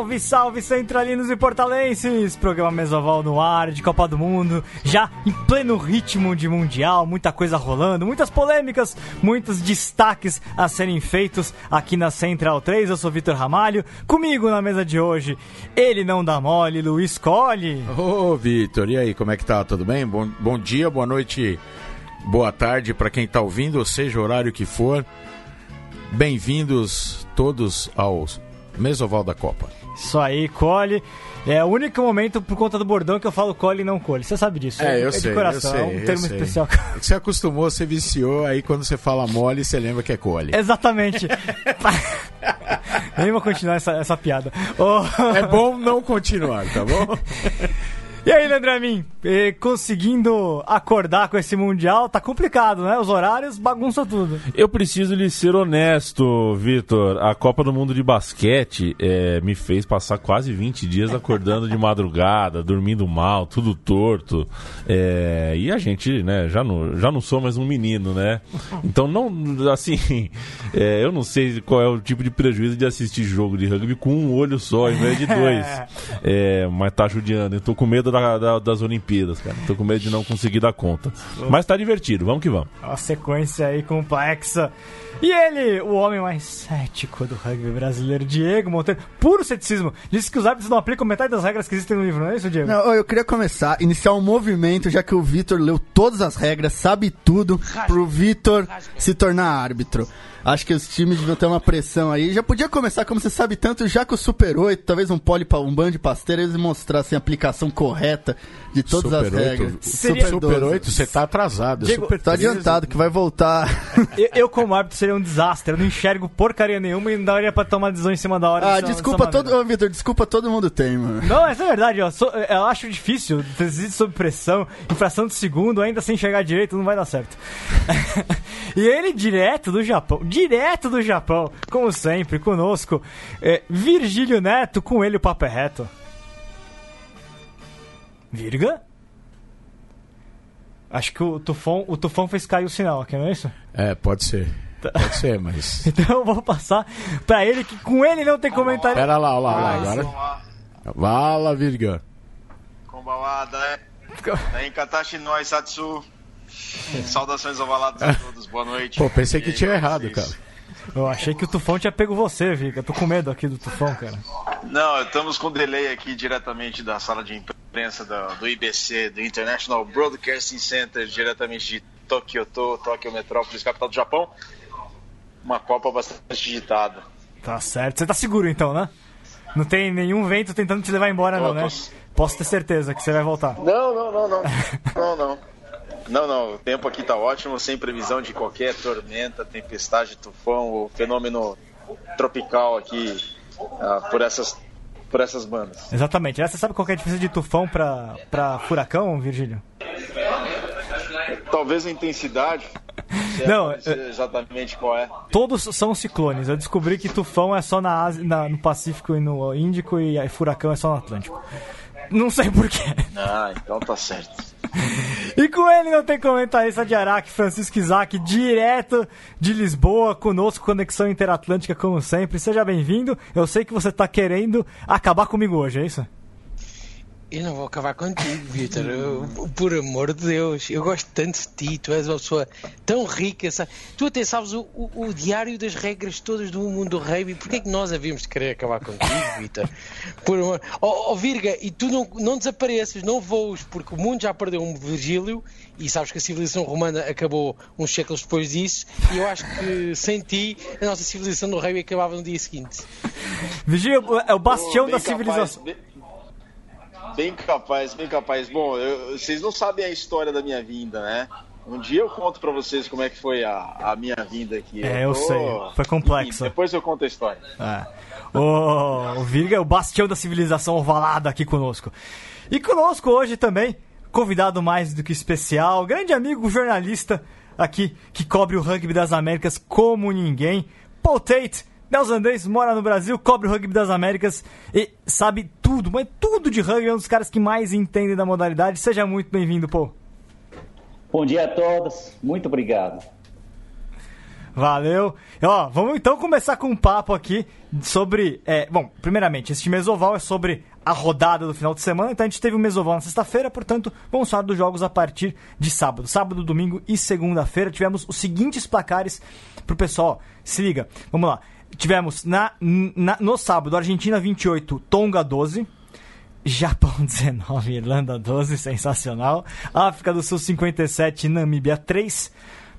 Salve, salve, centralinos e portalenses! Programa Mesoval no ar, de Copa do Mundo, já em pleno ritmo de Mundial, muita coisa rolando, muitas polêmicas, muitos destaques a serem feitos aqui na Central 3. Eu sou Vitor Ramalho, comigo na mesa de hoje, ele não dá mole, Luiz Colli. Ô, Vitor, e aí, como é que tá? Tudo bem? Bom, bom dia, boa noite, boa tarde para quem tá ouvindo, ou seja, o horário que for. Bem-vindos todos aos Mesoval da Copa. Isso aí, Cole. É o único momento por conta do bordão que eu falo Cole e não Cole. Você sabe disso? É, eu é sei, de coração, eu sei, é um termo sei. especial. Você acostumou, você viciou, aí quando você fala mole, você lembra que é cole. Exatamente. Nem vou continuar essa, essa piada. Ô, É bom não continuar, tá bom? E aí, Leandro Amin, conseguindo acordar com esse Mundial, tá complicado, né? Os horários bagunçam tudo. Eu preciso lhe ser honesto, Vitor. A Copa do Mundo de Basquete eh, me fez passar quase 20 dias acordando de madrugada, dormindo mal, tudo torto. Eh, e a gente, né, já não, já não sou mais um menino, né? Então, não, assim, eh, eu não sei qual é o tipo de prejuízo de assistir jogo de rugby com um olho só, em vez de dois. Mas tá judiando. Eu tô com medo da- da- das Olimpíadas, cara. Tô com medo de não conseguir dar conta. Mas tá divertido, vamos que vamos. Uma sequência aí complexa. E ele, o homem mais cético do rugby brasileiro, Diego Monteiro. Puro ceticismo. Disse que os árbitros não aplicam metade das regras que existem no livro, não é isso, Diego? Não, eu queria começar, iniciar um movimento, já que o Vitor leu todas as regras, sabe tudo, pro Vitor se tornar árbitro. Acho que os times deviam ter uma pressão aí. Já podia começar, como você sabe tanto, já com o Super 8, talvez um pole, um band de pasteira, eles mostrassem a aplicação correta de todas as Super 8, regras. Seria- Super 12. 8, você tá atrasado. Diego, Super Tá 13, adiantado, que vai voltar. Eu, eu, como árbitro, seria um desastre. Eu não enxergo porcaria nenhuma e não daria pra tomar decisão em cima da hora. Ah, dessa- desculpa dessa todo. Ô, Vitor, desculpa todo mundo tem, mano. Não, essa é verdade, ó. Sou- eu acho difícil decidir sob pressão, infração de segundo, ainda sem chegar direito, não vai dar certo. e ele direto do Japão, direto do Japão, como sempre, conosco, é, Virgílio Neto, com ele o papo é reto. Virga? Acho que o tufão, o tufão fez cair o sinal aqui, não é isso? É, pode ser. Tá. Pode ser, mas. então eu vou passar pra ele, que com ele não tem comentário. Pera lá, olha lá, lá agora. Fala, Virga. Kombawa, daí. Daí, Katashi, Noi Satsu. Saudações ovaladas a todos, boa noite. Pô, pensei que aí, tinha errado, vocês? cara. Eu achei que o tufão tinha pego você, Vica. Eu tô com medo aqui do tufão, cara. Não, estamos com delay aqui diretamente da sala de imprensa da- do IBC, do International Broadcasting Center, diretamente de Tokyoto, Tóquio Metrópolis, capital do Japão. Uma Copa bastante agitada. Tá certo. Você tá seguro então, né? Não tem nenhum vento tentando te levar embora, Tô, não, né? Posso ter certeza que você vai voltar. Não, não, não, não. Não, não. Não, não. O tempo aqui tá ótimo, sem previsão de qualquer tormenta, tempestade, tufão, ou fenômeno tropical aqui ah, por, essas, por essas bandas. Exatamente. Você sabe qual que é a diferença de tufão pra furacão, Virgílio? Talvez a intensidade. Não, exatamente qual é. Todos são ciclones. Eu descobri que tufão é só na Ásia, na- no Pacífico e no Índico e furacão é só no Atlântico. Não sei porquê. Ah, então tá certo. E com ele não tem comentarista de Araque, Francisco Isaac, direto de Lisboa, conosco, Conexão Interatlântica, como sempre. Seja bem-vindo. Eu sei que você tá querendo acabar comigo hoje, é isso? Eu não vou acabar contigo, Vitor. Por amor de Deus, eu gosto tanto de ti. Tu és uma pessoa tão rica. sa- Tu até sabes o, o- o diário das regras todas do mundo do rugby. Porquê é que nós havíamos de querer acabar contigo, Vitor? Por amor. Oh, oh, Virga, e tu não, não desapareças, não voos, porque o mundo já perdeu um Virgílio e sabes que a civilização romana acabou uns séculos depois disso. E eu acho que sem ti, a nossa civilização do rugby acabava no dia seguinte. Vigílio é o bastião Bem da capaz, civilização. Bem, bem capaz, bem capaz. Bom, eu- vocês não sabem a história da minha vinda, né? Um dia eu conto pra vocês como é que foi a, a minha vinda aqui. É, eu tô- sei. Foi complexa. Depois eu conto a história. É. O, o Virga é o bastião da civilização ovalada aqui conosco. E conosco hoje também, convidado mais do que especial, grande amigo jornalista aqui que cobre o rugby das Américas como ninguém, Paul Tate. Neozelandês, mora no Brasil, cobre o rugby das Américas e sabe tudo, mas tudo de rugby, é um dos caras que mais entendem da modalidade. Seja muito bem-vindo, Paul. Bom dia a todos, muito obrigado. Valeu. Ó, vamos então começar com um papo aqui sobre. É, bom, primeiramente, esse mesoval é sobre a rodada do final de semana. Então a gente teve o um mesoval na sexta-feira, portanto, vamos falar dos jogos a partir de sábado. Sábado, domingo e segunda-feira tivemos os seguintes placares pro pessoal. Se liga, vamos lá. Tivemos na, na no sábado, Argentina 28, Tonga 12. Japão 19, Irlanda 12, sensacional. África do Sul 57, Namíbia 3.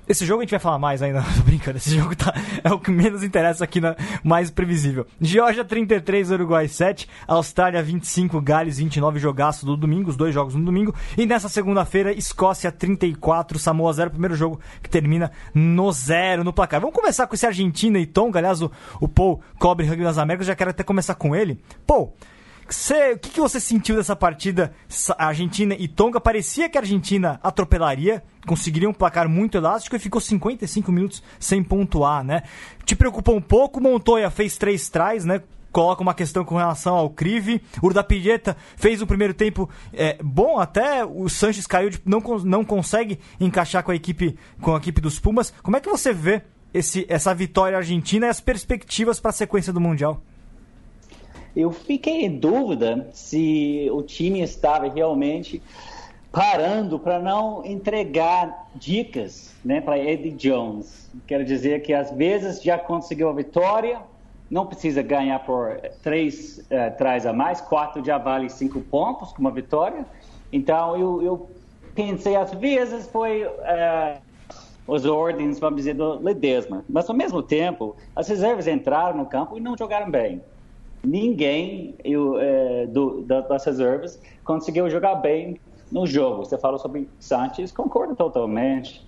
Esse jogo a gente vai falar mais ainda, tô brincando. Esse jogo tá, é o que menos interessa aqui, na, mais previsível. Geórgia 33, Uruguai 7, Austrália 25, Gales 29, jogaço do domingo, os dois jogos no domingo. E nessa segunda-feira, Escócia 34, Samoa 0, primeiro jogo que termina no zero no placar. Vamos começar com esse Argentina e Tonga. Aliás, o, o Paul cobre Rugby das Américas, já quero até começar com ele. Paul, Cê, o que, que, você sentiu dessa partida Argentina e Tonga? Parecia que a Argentina atropelaria, conseguiria um placar muito elástico e ficou 55 minutos sem pontuar, né? Te preocupou um pouco, Montoya fez três trás, né? Coloca uma questão com relação ao Crive. Urda Pideta fez o primeiro tempo é, bom, até o Sanches caiu, de, não, não consegue encaixar com a equipe com a equipe dos Pumas. Como é que você vê esse, essa vitória argentina e as perspectivas para a sequência do Mundial? Eu fiquei em dúvida se o time estava realmente parando para não entregar dicas né, para Eddie Jones. Quero dizer que às vezes já conseguiu a vitória, não precisa ganhar por três uh, trás a mais, quatro já vale cinco pontos com uma vitória. Então eu, eu pensei às vezes foi uh, os ordens, vamos dizer, do Ledesma. Mas ao mesmo tempo, as reservas entraram no campo e não jogaram bem ninguém eu, é, do, das reservas conseguiu jogar bem no jogo. Você falou sobre Sanches, concordo totalmente.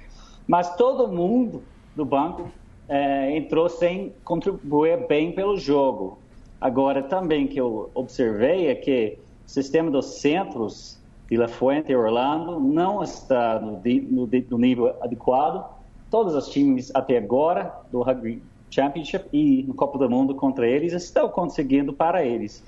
Mas todo mundo do banco é, entrou sem contribuir bem pelo jogo. Agora, também que eu observei é que o sistema dos centros de La Fuente e Orlando não está no, no, no nível adequado. Todos os times até agora do rugby Championship e no Copa do Mundo contra eles estão conseguindo para eles.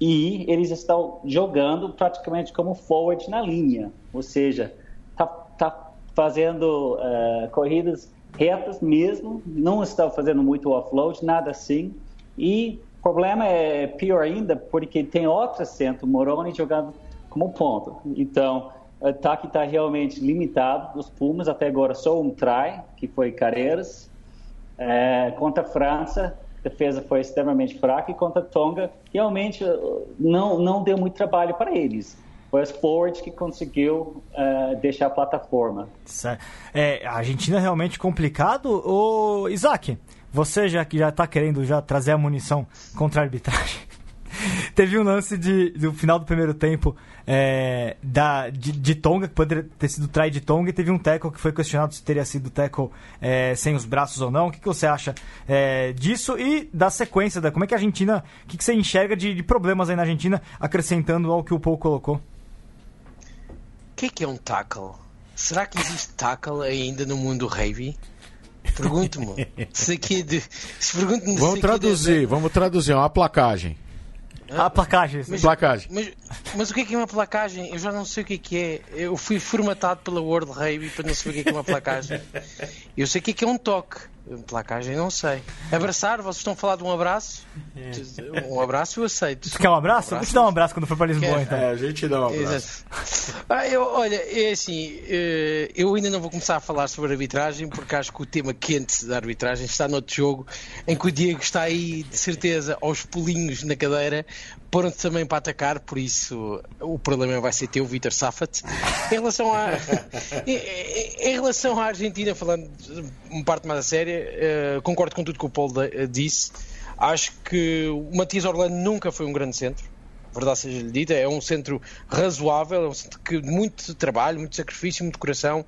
E eles estão jogando praticamente como forward na linha, ou seja, tá, tá fazendo uh, corridas retas mesmo, não estão fazendo muito offload, nada assim. E o problema é pior ainda porque tem outro centro, Moroni, jogando como ponto. Então, o ataque está realmente limitado dos Pumas, até agora só um try, que foi Carreiras, é, contra a França, a defesa foi extremamente fraca e contra a Tonga, realmente uh, não, não deu muito trabalho para eles. Foi as forwards que conseguiu uh, deixar a plataforma. É, a Argentina é realmente complicado. O Isaac, você já que já está querendo já trazer a munição contra a arbitragem, Teve um lance de, do final do primeiro tempo é, da, de, de, Tonga, que poderia ter sido try de Tonga, e teve um tackle que foi questionado se teria sido tackle é, sem os braços ou não. O que, que você acha é, disso e da sequência? Da, como é que a Argentina. O que, que você enxerga de, de, problemas aí na Argentina, acrescentando ao que o Paul colocou? O que, que é um tackle? Será que existe tackle ainda no mundo heavy? Pergunto-me. Se aqui de, se vamos traduzir, de... vamos traduzir, é uma placagem. A placagem. Mas, placagem. Mas, mas, o que é que é uma placagem? Eu já não sei o que é que é. Eu fui formatado pela World Rave para não saber o que é que é uma placagem. Eu sei o que é que é um toque. Placagem, não sei. Abraçar, vocês estão a falar de um abraço? É. Um abraço eu aceito. Tu quer um abraço? Um abraço. Vou te dar um abraço quando for para Lisboa, quer. então. É, a gente dá um abraço. Ah, eu, olha, é assim, eh, eu ainda não vou começar a falar sobre arbitragem, porque acho que o tema quente da arbitragem está no outro jogo, em que o Diego está aí, de certeza, aos pulinhos na cadeira, pronto também para atacar, por isso o problema vai ser teu, Vitor Safat. Em relação à em, relação à Argentina, falando uma parte mais a séria, uh, concordo com tudo que o Paulo de, uh, disse. Acho que o Matias Orlando nunca foi um grande centro. Verdade seja lhe dita, é um centro razoável, é um centro que muito trabalho, muito sacrifício, muito coração,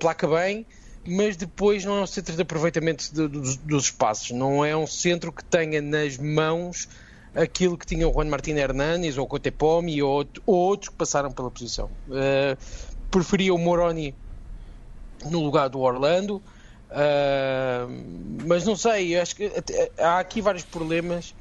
placa bem, mas depois não é um centro de aproveitamento de, de, dos espaços, não é um centro que tenha nas mãos aquilo que tinha o Juan Martín Hernández ou o Cotepomi ou, ou outros que passaram pela posição. Uh, preferia o Moroni no lugar do Orlando, uh, mas não sei, acho que há aqui vários problemas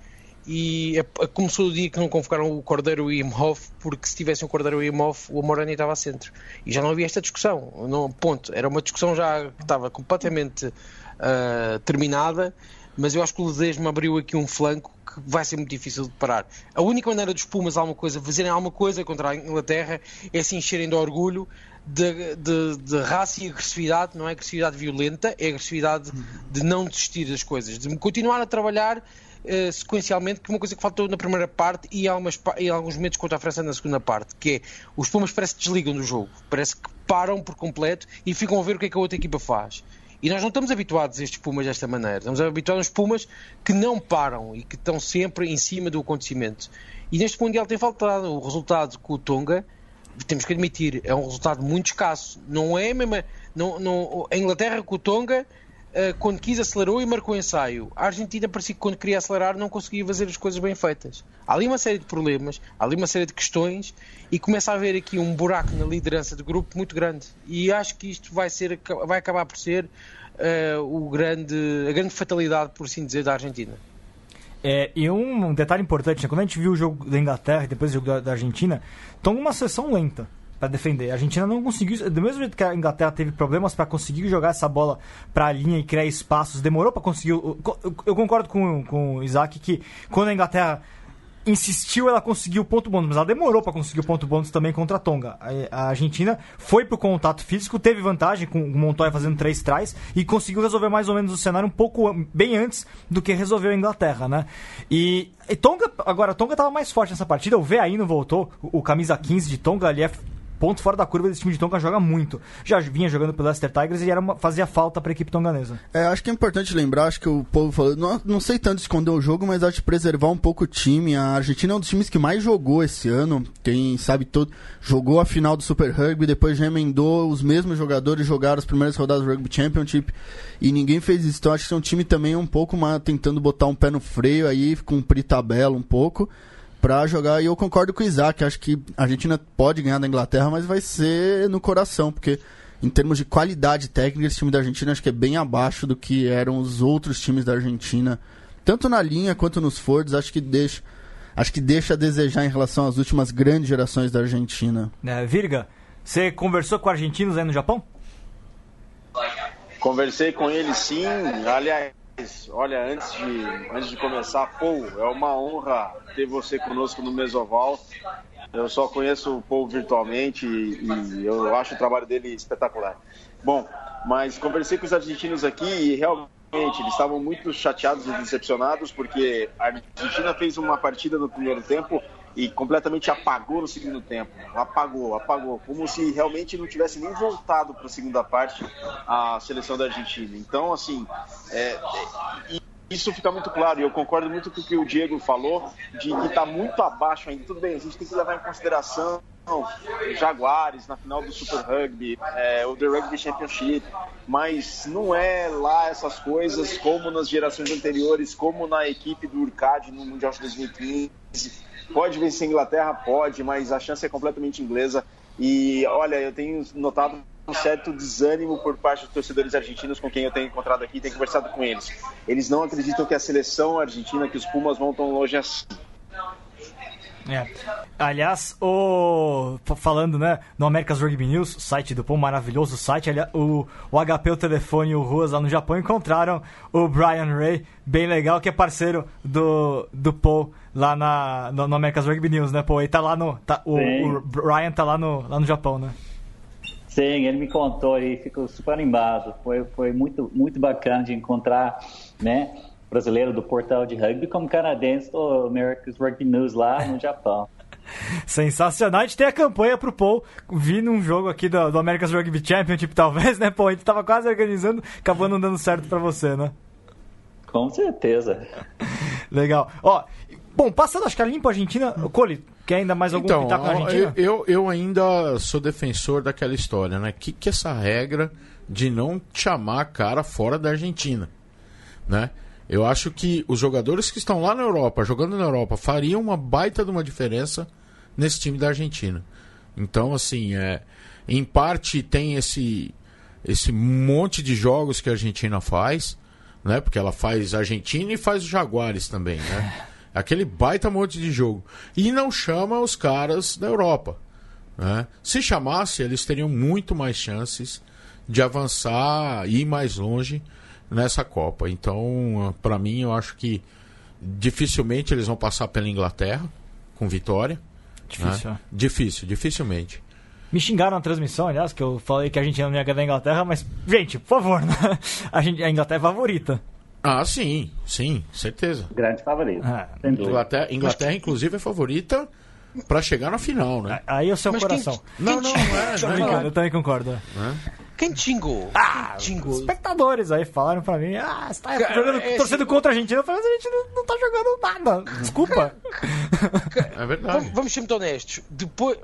e começou o dia que não convocaram o Cordeiro e Imhoff, porque se tivessem o Cordeiro e Imhoff, o Moroni estava a centro. E já não havia esta discussão. Não, ponto. Era uma discussão já que estava completamente uh, terminada, mas eu acho que o Ledesma abriu aqui um flanco que vai ser muito difícil de parar. A única maneira dos Pumas alguma coisa, fazerem alguma coisa contra a Inglaterra é se encherem de orgulho, de, de, de, raça e agressividade, não é agressividade violenta, é agressividade de não desistir das coisas, de continuar a trabalhar uh, sequencialmente, que é uma coisa que faltou na primeira parte e em alguns momentos contra a França na segunda parte, que é os Pumas parece que desligam do jogo, parece que param por completo e ficam a ver o que é que a outra equipa faz. E nós não estamos habituados a estes Pumas desta maneira. Estamos habituados a Pumas que não param e que estão sempre em cima do acontecimento. E neste Mundial tem faltado o resultado com o Tonga, temos que admitir, é um resultado muito escasso. Não é mesmo. Não, não, a Inglaterra com o Tonga, quando quis, acelerou e marcou ensaio. A Argentina parecia que quando queria acelerar não conseguia fazer as coisas bem feitas. Há ali uma série de problemas, há ali uma série de questões e começa a haver aqui um buraco na liderança do grupo muito grande. E acho que isto vai, ser, vai acabar por ser uh, o grande, a grande fatalidade, por assim dizer, da Argentina. É, e um detalhe importante, né? quando a gente viu o jogo da Inglaterra e depois o jogo da, da Argentina, estão uma sessão lenta para defender. A Argentina não conseguiu, do mesmo jeito que a Inglaterra teve problemas para conseguir jogar essa bola para a linha e criar espaços, demorou para conseguir. Eu concordo com, com o Isaac que quando a Inglaterra insistiu, ela conseguiu o ponto bônus, mas ela demorou para conseguir o ponto bônus também contra a Tonga. A, Argentina foi pro contato físico, teve vantagem com o Montoya fazendo três trás e conseguiu resolver mais ou menos o cenário um pouco bem antes do que resolveu a Inglaterra, né? E, e Tonga, agora, Tonga estava mais forte nessa partida, o VAI não voltou, o, o camisa 15 de Tonga ali é ponto fora da curva desse time de Tonga joga muito. Já vinha jogando pelo Leicester Tigers e era uma, fazia falta para a equipe tonganesa. É, acho que é importante lembrar, acho que o povo falou, não, não sei tanto esconder o jogo, mas acho que preservar um pouco o time. A Argentina é um dos times que mais jogou esse ano. Quem sabe todo jogou a final do Super Rugby, depois já emendou os mesmos jogadores jogaram as primeiras rodadas do Rugby Championship e ninguém fez isso. Então acho que é um time também um pouco mais tentando botar um pé no freio aí, cumprir tabela um pouco para jogar. E eu concordo com o Isaac, acho que a Argentina pode ganhar da Inglaterra, mas vai ser no coração, porque em termos de qualidade técnica, esse time da Argentina acho que é bem abaixo do que eram os outros times da Argentina, tanto na linha quanto nos Fords, acho que deixa acho que deixa a desejar em relação às últimas grandes gerações da Argentina. É, Virga, você conversou com argentinos aí no Japão? Conversei com eles sim. Aliás, olha, antes de, antes de começar, Paul, é uma honra ter você conosco no Mesoval. Eu só conheço o Paul virtualmente e, e eu acho o trabalho dele espetacular. Bom, mas conversei com os argentinos aqui e realmente eles estavam muito chateados e decepcionados porque a Argentina fez uma partida no primeiro tempo e completamente apagou no segundo tempo. Apagou, apagou. Como se realmente não tivesse nem voltado para a segunda parte a seleção da Argentina. Então, assim, é, é, isso fica muito claro. E eu concordo muito com o que o Diego falou, de que está muito abaixo ainda. Tudo bem, a gente tem que levar em consideração Jaguares na final do Super Rugby, é, o The Rugby Championship, mas não é lá essas coisas como nas gerações anteriores, como na equipe do Urcad no Mundial de 2015 Pode vencer a Inglaterra? Pode, mas a chance é completamente inglesa. E olha, eu tenho notado um certo desânimo por parte dos torcedores argentinos com quem eu tenho encontrado aqui, tenho conversado com eles. Eles não acreditam que a seleção argentina, que os Pumas vão tão longe assim. É. Aliás, o... falando né, no America's Rugby News, site do Pão, maravilhoso site, aliás, o, o HP, o telefone e o Ruas lá no Japão encontraram o Brian Ray, bem legal, que é parceiro do, do Paul lá na, no, no America's Rugby News, né, Paul? Ele tá lá no. Tá, o, o, Brian tá lá no, lá no Japão, né? Sim, ele me contou e ficou super animado. Foi, foi muito, muito bacana de encontrar, né? brasileiro do portal de rugby como canadense do America's Rugby News lá no Japão. Sensacional. A gente tem a campanha pro Paul vir num jogo aqui do, do America's Rugby Championship, talvez, né, Paul? A gente tava quase organizando, acabou não dando certo para você, né? Com certeza. Legal. Ó, bom, passando acho que a limpa Argentina, Cole, quer ainda mais algum então, pitaco na Argentina? Eu, eu ainda sou defensor daquela história, né? Que que essa regra de não chamar a cara fora da Argentina, né? Eu acho que os jogadores que estão lá na Europa, jogando na Europa, fariam uma baita de uma diferença nesse time da Argentina. Então, assim, é, em parte tem esse, esse monte de jogos que a Argentina faz, né? Porque ela faz Argentina e faz os Jaguares também, né? Aquele baita monte de jogo. E não chama os caras da Europa. Né? Se chamasse, eles teriam muito mais chances de avançar e ir mais longe nessa Copa. Então, para mim, eu acho que dificilmente eles vão passar pela Inglaterra com vitória. Difícil, né? é. Difícil, dificilmente. Me xingaram na transmissão, aliás, que eu falei que a Argentina não ia ganhar da Inglaterra, mas, gente, por favor, né? a, gente, a Inglaterra é favorita. Ah, sim, sim, certeza. Grande favorito. Ah. Inglaterra, Inglaterra inclusive, é favorita para chegar na final, né? Aí é o seu Mas coração. quem, Não, quem não, não é, xingou? não é. Eu também concordo. Quem te xingou? Ah, Quem xingou? espectadores aí falaram pra mim, ah, você tá Cara, jogando, esse- torcendo contra a Argentina. Eu falei, mas a gente não, não tá jogando nada. Desculpa. É verdade. Vamos, vamos ser muito honestos. Depois,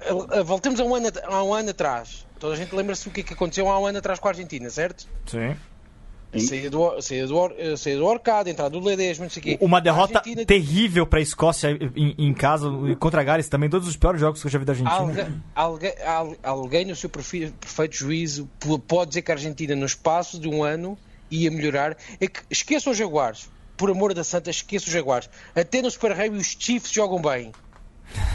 eh, voltemos a um, ano, a um ano atrás. Toda a gente lembra-se do que, é que aconteceu há um ano atrás com a Argentina, certo? Sim. Saída do, saída do, eh, saída do Orcado, entrada quê. Uma A derrota Argentina- terrível pra Escócia em, em casa contra a Gales também. Todos os piores jogos que eu já vi da Argentina. Alguém, alguém, al- alguém no seu perfe- perfeito juízo pode dizer que a Argentina, no espaço de um ano, ia melhorar. É que esqueçam os Jaguares. Por amor da santa, esqueçam os Jaguares. Até no Super Rugby os Chiefs jogam bem.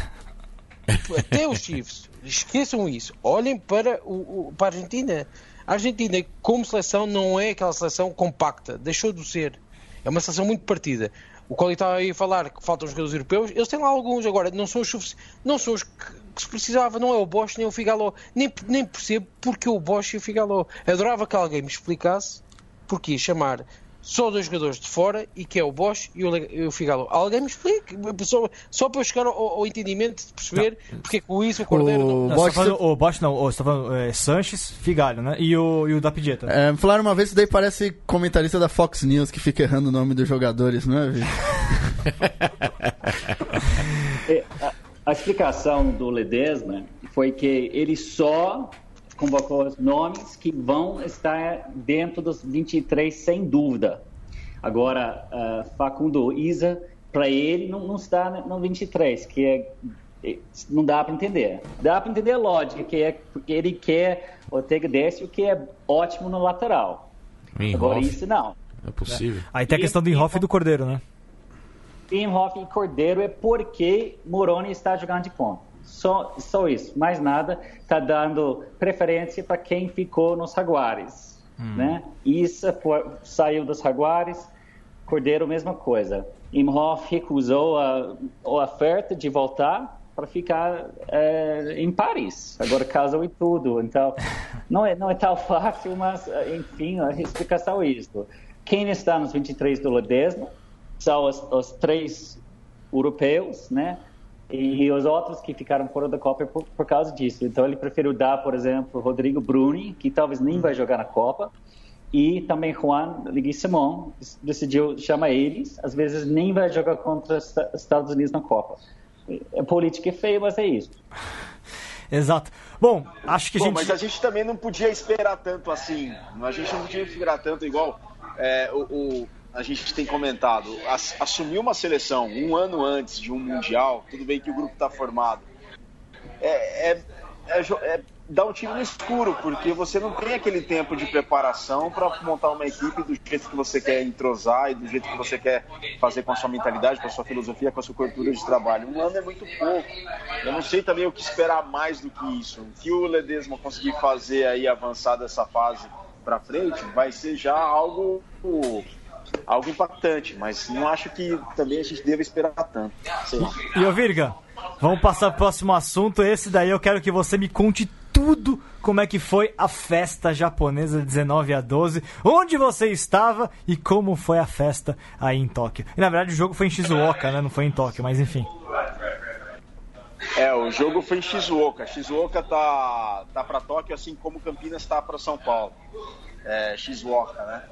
Até os Chiefs. Esqueçam isso. Olhem para, o, o- para a Argentina. A Argentina, como seleção, não é aquela seleção compacta. Deixou de ser. É uma seleção muito partida. O qual estava aí a falar que faltam jogadores europeus, eles têm lá alguns agora, não são os, não são os que, que se precisava, não é o Bosch nem o Figalo. Nem, nem percebo porque o Bosch e o Figalo. Adorava que alguém me explicasse porque chamar só dois jogadores de fora e que é o Bosch e o, o Figalo. Alguém me explique, só, só para eu chegar ao, ao entendimento de perceber porque é que o Isso, o Cordeiro. O não- Não, Bosch- tá falando, o Bosch não, o- você tá falando é, Sanches, Figalho, né? E o, e o da Pidgeta. É, me falaram uma vez que daí parece comentarista da Fox News que fica errando o nome dos jogadores, não é, Vitor? É, a, a explicação do Ledesma foi que ele só convocou os nomes que vão estar dentro dos 23, sem dúvida. Agora, ah, Facundo Isa, para ele, não, não está no 23, que é, é- não dá para entender. Dá para entender a lógica, que é porque ele quer Ortega Décio, que é ótimo no lateral. Agora, isso não. é possível. Aí tem a questão do Inhoff e do Cordeiro, né? Imhoff e Cordeiro é porque Moroni está jogando de ponta. Só, só isso, mais nada. Está dando preferência para quem ficou nos Jaguares. Né? Isa saiu dos Jaguares, Cordeiro, mesma coisa. Imhoff recusou a, a oferta de voltar para ficar eh, em Paris. Agora casou e tudo. Então, não é, não é tão fácil, mas, enfim, a explicação é isso. Quem está nos 23 do Ledesma são os, os três europeus, né? E, os outros que ficaram fora da Copa por, por causa disso. Então ele preferiu dar, por exemplo, Rodrigo Bruni, que talvez nem vai jogar na Copa, e também Juan Leguizamon, decidiu chamar eles, às vezes nem vai jogar contra os Estados Unidos na Copa. A política é feia, mas é isso. Exato. Bom, acho que a Bom, gente. mas a gente também não podia esperar tanto assim. A gente não podia esperar tanto igual é, o, o- a gente tem comentado. As- assumir uma seleção um ano antes de um mundial, tudo bem que o grupo está formado, é, é, é é dar um tiro no escuro, porque você não tem aquele tempo de preparação para montar uma equipe do jeito que você quer entrosar e do jeito que você quer fazer com a sua mentalidade, com a sua filosofia, com a sua cultura de trabalho. Um ano é muito pouco. Eu não sei também o que esperar mais do que isso. O que o Ledesma conseguir fazer aí avançar dessa fase para frente vai ser já algo algo impactante, mas não acho que também a gente deva esperar tanto. E ô Virga, vamos passar pro próximo assunto. Esse daí eu quero que você me conte tudo como é que foi a festa japonesa de 19 a 12, onde você estava e como foi a festa aí em Tóquio. E na verdade o jogo foi em Shizuoka, né? Não foi em Tóquio, mas enfim. É, o jogo foi em Shizuoka. Shizuoka tá, tá para Tóquio, assim como Campinas tá para São Paulo. É, Shizuoka, né?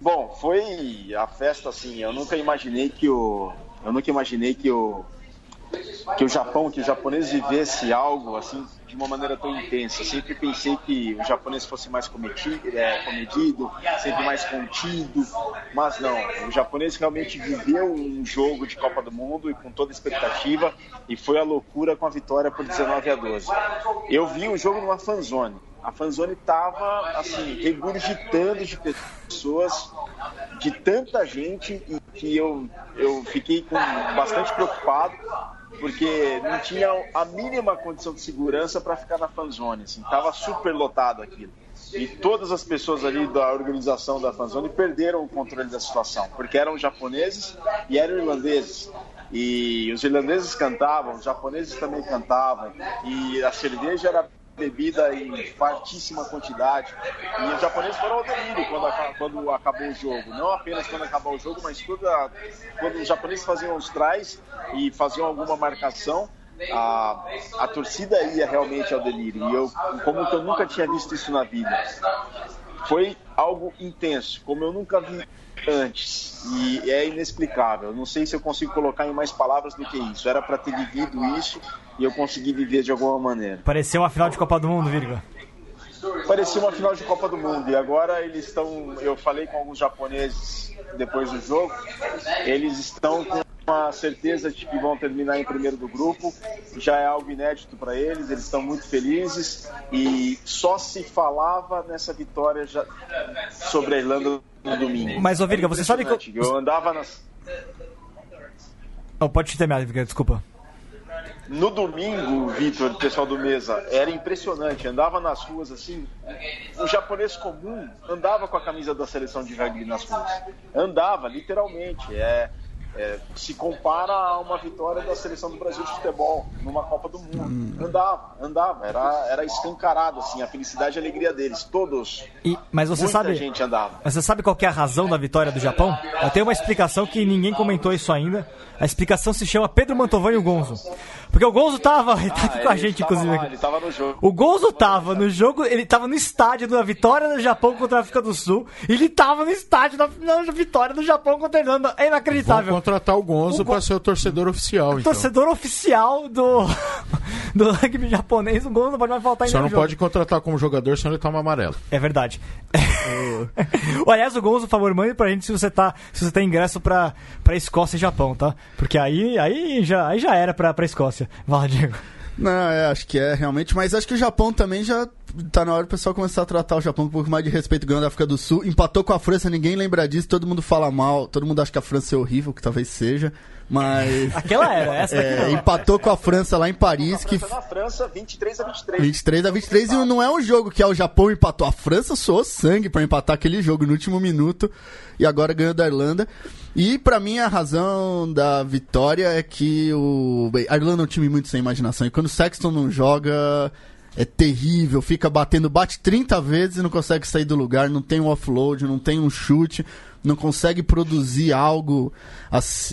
Bom, foi a festa assim. Eu nunca imaginei que o, eu nunca imaginei que o que o Japão, que os japoneses vivesse algo assim de uma maneira tão intensa. Sempre pensei que o japonês fosse mais cometido, é, comedido, sempre mais contido, mas não. O japonês realmente viveu um jogo de Copa do Mundo e com toda expectativa e foi a loucura com a vitória por 19 a 12. Eu vi o jogo numa fanzone. A fanzone tava assim regurgitando de pessoas, de tanta gente e que eu eu fiquei com bastante preocupado porque não tinha a mínima condição de segurança para ficar na fanzone, assim, tava super lotado aquilo. E todas as pessoas ali da organização da fanzone perderam o controle da situação, porque eram japoneses e eram irlandeses. E os irlandeses cantavam, os japoneses também cantavam, e a cerveja era bebida em fartíssima quantidade. E os japoneses foram ao delírio quando, quando acabou o jogo. Não apenas quando acabou o jogo, mas toda, quando os japoneses faziam os trás e faziam alguma marcação, a, a torcida ia realmente ao delírio. E eu, como que eu nunca tinha visto isso na vida. Foi algo intenso, como eu nunca vi antes. E é inexplicável. Não sei se eu consigo colocar em mais palavras do que isso. Era para ter vivido isso e eu consegui viver de alguma maneira. Pareceu uma final de Copa do Mundo, Virga. Parecia uma final de Copa do Mundo. E agora eles estão. Eu falei com alguns japoneses depois do jogo. Eles estão com a certeza de que vão terminar em primeiro do grupo. Já é algo inédito para eles. Eles estão muito felizes. E só se falava nessa vitória já... sobre a Irlanda no domingo. Mas, ô Virga, você sabe que. Eu andava nas. Oh, pode terminar, Virga, desculpa. No domingo, Vitor, pessoal do Mesa, era impressionante. Andava nas ruas assim. O japonês comum andava com a camisa da seleção de rugby nas ruas. Andava, literalmente. É, é, se compara a uma vitória da seleção do Brasil de futebol numa Copa do Mundo. Andava, andava, era, era escancarado assim, a felicidade e a alegria deles, todos. E, mas você sabe, gente andava. Mas você sabe qual é a razão da vitória do Japão? Eu tenho uma explicação que ninguém comentou isso ainda. A explicação se chama Pedro Mantovani e o Gonzo. Porque o Gonzo tava, ele tá aqui Ah, com a gente, inclusive. lá, aqui. ele tava no jogo. O Gonzo tava no jogo, ele tava no estádio da vitória do Japão contra a África do Sul. E ele tava no estádio da, da vitória do Japão contra a Irlanda. É inacreditável. contratar o Gonzo O Gon- para ser o torcedor oficial, então. Torcedor oficial do, do rugby japonês, o Gonzo não pode mais faltar em Só não jogo. pode contratar como jogador, senão ele toma amarelo. É verdade. Aliás, o Gonzo, por favor, mande pra gente se você tá, se você tem ingresso pra, pra Escócia e Japão, tá? Porque aí, aí, já, aí já era pra, pra Escócia. Vai lá, Diego. Não, é, acho que é realmente, mas acho que o Japão também já tá na hora do pessoal começar a tratar o Japão com um pouco mais de respeito, ganhando a África do Sul. Empatou com a França, ninguém lembra disso, todo mundo fala mal, todo mundo acha que a França é horrível, que talvez seja, mas. Aquela era, essa É, empatou com a França lá em Paris, que França na França, 23 a 23. 23 a 23 e não é um jogo que é o Japão empatou. A França soou sangue pra empatar aquele jogo no último minuto e agora ganhou da Irlanda. E pra mim a razão da vitória é que o bem, a Irlanda é um time muito sem imaginação e quando o Sexton não joga é terrível, fica batendo, bate 30 vezes e não consegue sair do lugar, não tem um offload, não tem um chute, não consegue produzir algo,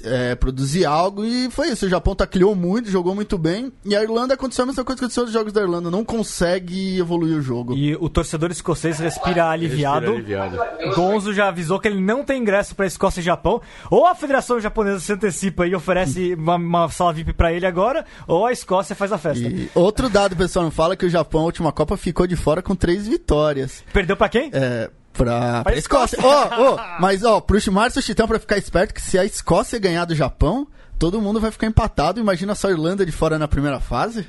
é, produzir algo e foi isso. O Japão tacleou muito, jogou muito bem e a Irlanda aconteceu a mesma coisa que aconteceu nos jogos da Irlanda, não consegue evoluir o jogo. E o torcedor escocês respira aliviado. Respira aliviado. Gonzo já avisou que ele não tem ingresso pra Escócia e Japão. Ou a Federação Japonesa se antecipa e oferece uma, uma sala VIP pra ele agora, ou a Escócia faz a festa. E outro dado, o pessoal não fala que o Japão, a última Copa, ficou de fora com três vitórias. Perdeu pra quem? É, pra, pra Escócia. Ó, ó, mas ó, pro Márcio Chitão pra ficar esperto que se a Escócia ganhar do Japão, todo mundo vai ficar empatado. Imagina só a Irlanda de fora na primeira fase.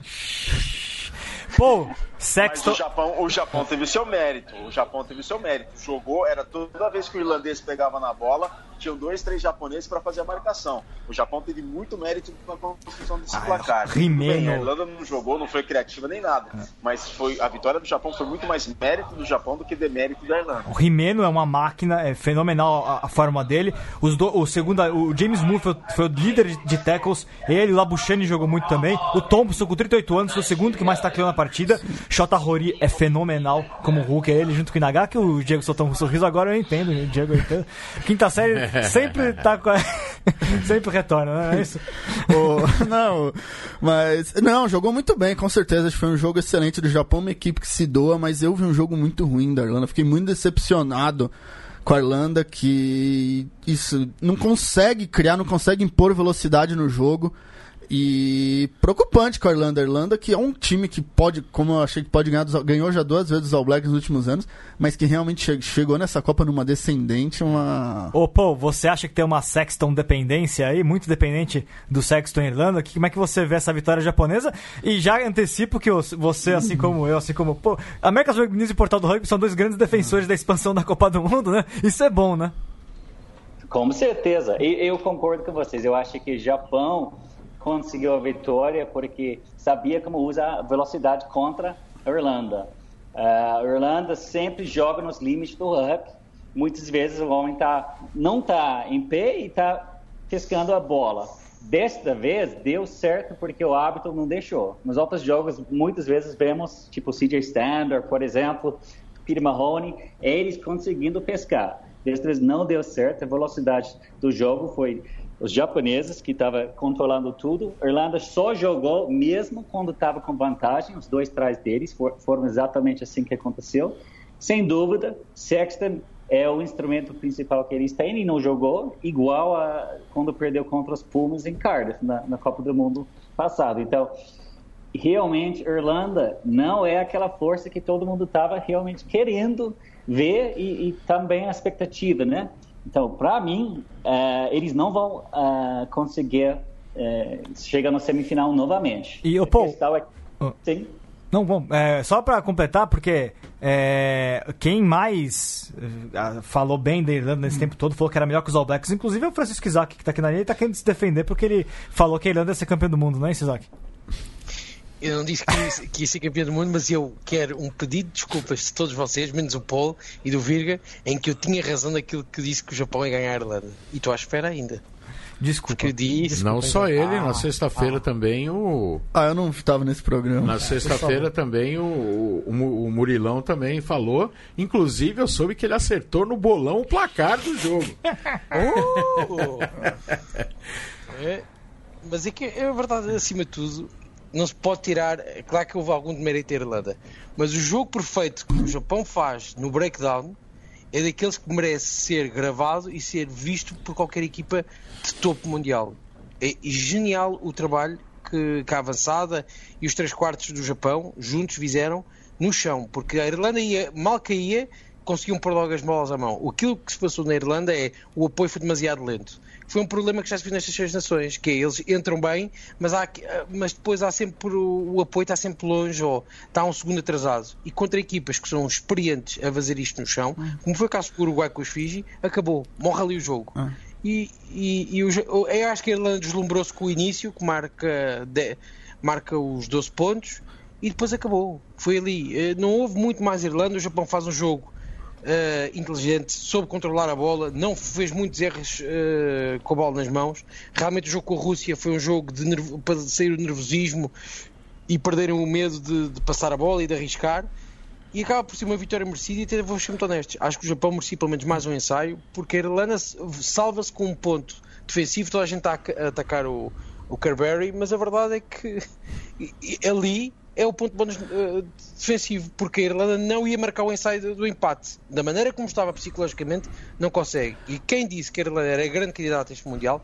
Pô, Mas Sexton. o Japão, o Japão teve o seu mérito. O Japão teve o seu mérito. Jogou, era toda vez que o irlandês pegava na bola, tinham dois, três japoneses para fazer a marcação. O Japão teve muito mérito na construção desse placar. Tudo Rimeno. bem, A Irlanda não jogou, não foi criativa nem nada. Mas foi a vitória do Japão foi muito mais mérito do Japão do que demérito da Irlanda. O Rimeno é uma máquina, é fenomenal a, a forma dele. Os do- o segundo, o James Moore foi, foi o líder de, de tackles. Ele, o Labuchani jogou muito também. O Thompson, com 38 anos, foi o segundo que mais tacleou na partida. Shota Hori é fenomenal como Hulk. É ele junto com o Inaga, que o Diego soltou um sorriso. Agora eu entendo, o Diego eu entendo. Quinta série sempre tá com a... sempre retorna, não é isso? Não, mas. Não, jogou muito bem, com certeza. Acho que foi um jogo excelente do Japão, uma equipe que se doa, mas eu vi um jogo muito ruim da Irlanda. Fiquei muito decepcionado com a Irlanda, que isso não consegue criar, não consegue impor velocidade no jogo. E preocupante com a Irlanda. A Irlanda, que é um time que pode, como eu achei que pode ganhar, ganhou já duas vezes os All Blacks nos últimos anos, mas que realmente che- chegou nessa Copa numa descendente, uma. Ô, pô, você acha que tem uma Sexton dependência aí, muito dependente do Sexton Irlanda? Que- Como é que você vê essa vitória japonesa? E já antecipo que você, assim como eu, assim como. Pô, Américas Rugby News e Portal do Rugby são dois grandes defensores da expansão da Copa do Mundo, né? Isso é bom, né? Com certeza. E eu concordo com vocês. Eu acho que o Japão conseguiu a vitória porque sabia como usar velocidade contra a Irlanda. Uh, a Irlanda sempre joga nos limites do rugby. Muitas vezes o homem tá, não está em pé e está pescando a bola. Desta vez deu certo porque o árbitro não deixou. Nos outros jogos, muitas vezes vemos, tipo CJ Standard, por exemplo, Peter Mahoney, eles conseguindo pescar. Desta vez não deu certo, a velocidade do jogo foi os japoneses que estavam controlando tudo. A Irlanda só jogou mesmo quando estava com vantagem, os dois trás deles for, foram exatamente assim que aconteceu. Sem dúvida, Sexton é o instrumento principal que eles têm e não jogou igual a quando perdeu contra os Pumas em Cardiff na, na Copa do Mundo passado. Então, realmente, Irlanda não é aquela força que todo mundo estava realmente querendo ver e, e também a expectativa, né? Então, para mim, uh, eles não vão uh, conseguir uh, chegar no semifinal novamente. E o Paul... É... Sim. Não, bom, é, só para completar, porque é, quem mais falou bem da Irlanda nesse hum. tempo todo falou que era melhor que os All Blacks, inclusive é o Francisco Isaac, que está aqui na linha, ele está querendo se defender porque ele falou que a Irlanda ia ser campeã do mundo, não é isso, Isaac? Eu não disse que ia, que ia ser campeão do mundo, mas eu quero um pedido de desculpas de todos vocês, menos o Paul e do Virga, em que eu tinha razão naquilo que disse que o Japão ia ganhar a Irlanda. E estou à espera ainda. Desculpa. Disse, não só ele, ah, na sexta-feira ah. também o. Ah, eu não estava nesse programa. Na sexta-feira também o, o, o, Murilão também falou. Inclusive, eu soube que ele acertou no bolão o placar do jogo. oh! é, mas é que é verdade, acima de tudo, não se pode tirar. É claro que houve algum demérito à Irlanda, mas o jogo perfeito que o Japão faz no breakdown é daqueles que merece ser gravado e ser visto por qualquer equipa de topo mundial. É genial o trabalho que, que a avançada e os três quartos do Japão juntos fizeram no chão, porque a Irlanda ia, mal caía, conseguiam pôr logo as bolas à mão. Aquilo que se passou na Irlanda é o apoio foi demasiado lento foi um problema que já se viu nestas seis nações, que é, eles entram bem, mas, há, mas depois há sempre o, o, apoio está sempre longe ou está um segundo atrasado. E contra equipas que são experientes a fazer isto no chão, ah. como foi o caso do Uruguai com os Fiji, acabou, morre ali o jogo. Ah. E, e, e o, eu acho que a Irlanda deslumbrou-se com o início, que marca, de, marca os 12 pontos, e depois acabou. Foi ali. Eh, não houve muito mais Irlanda, o Japão faz um jogo uh, inteligente, soube controlar a bola, não fez muitos erros uh, com a bola nas mãos. Realmente o jogo com a Rússia foi um jogo de para sair o nervosismo e perderem o medo de, de, passar a bola e de arriscar. E acaba por ser uma vitória merecida e vou ser muito honestos. Acho que o Japão merecia pelo menos mais um ensaio, porque a Irlanda salva-se com um ponto defensivo, toda a gente está a atacar o, o Carberry, mas a verdade é que ali é o ponto bônus uh, defensivo, porque a Irlanda não ia marcar o ensaio do, empate. Da maneira como estava psicologicamente, não consegue. E quem disse que a Irlanda era a grande candidata a este Mundial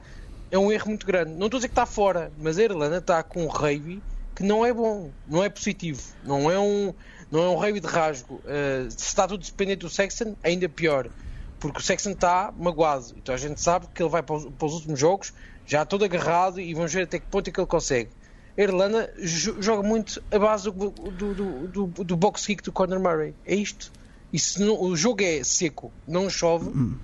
é um erro muito grande. Não estou a dizer que está fora, mas a Irlanda está com um rugby que não é bom, não é positivo, não é um, não é um rugby de rasgo. Uh, se está tudo dependente do Sexton, ainda pior. Porque o Sexton está magoado. Então a gente sabe que ele vai para os, para os últimos jogos já todo agarrado e vamos ver até que ponto é que ele consegue a Irlanda joga muito a base do, do, do, do, do box kick do Conor Murray. É isto. E se não, o jogo é seco, não chove, hum.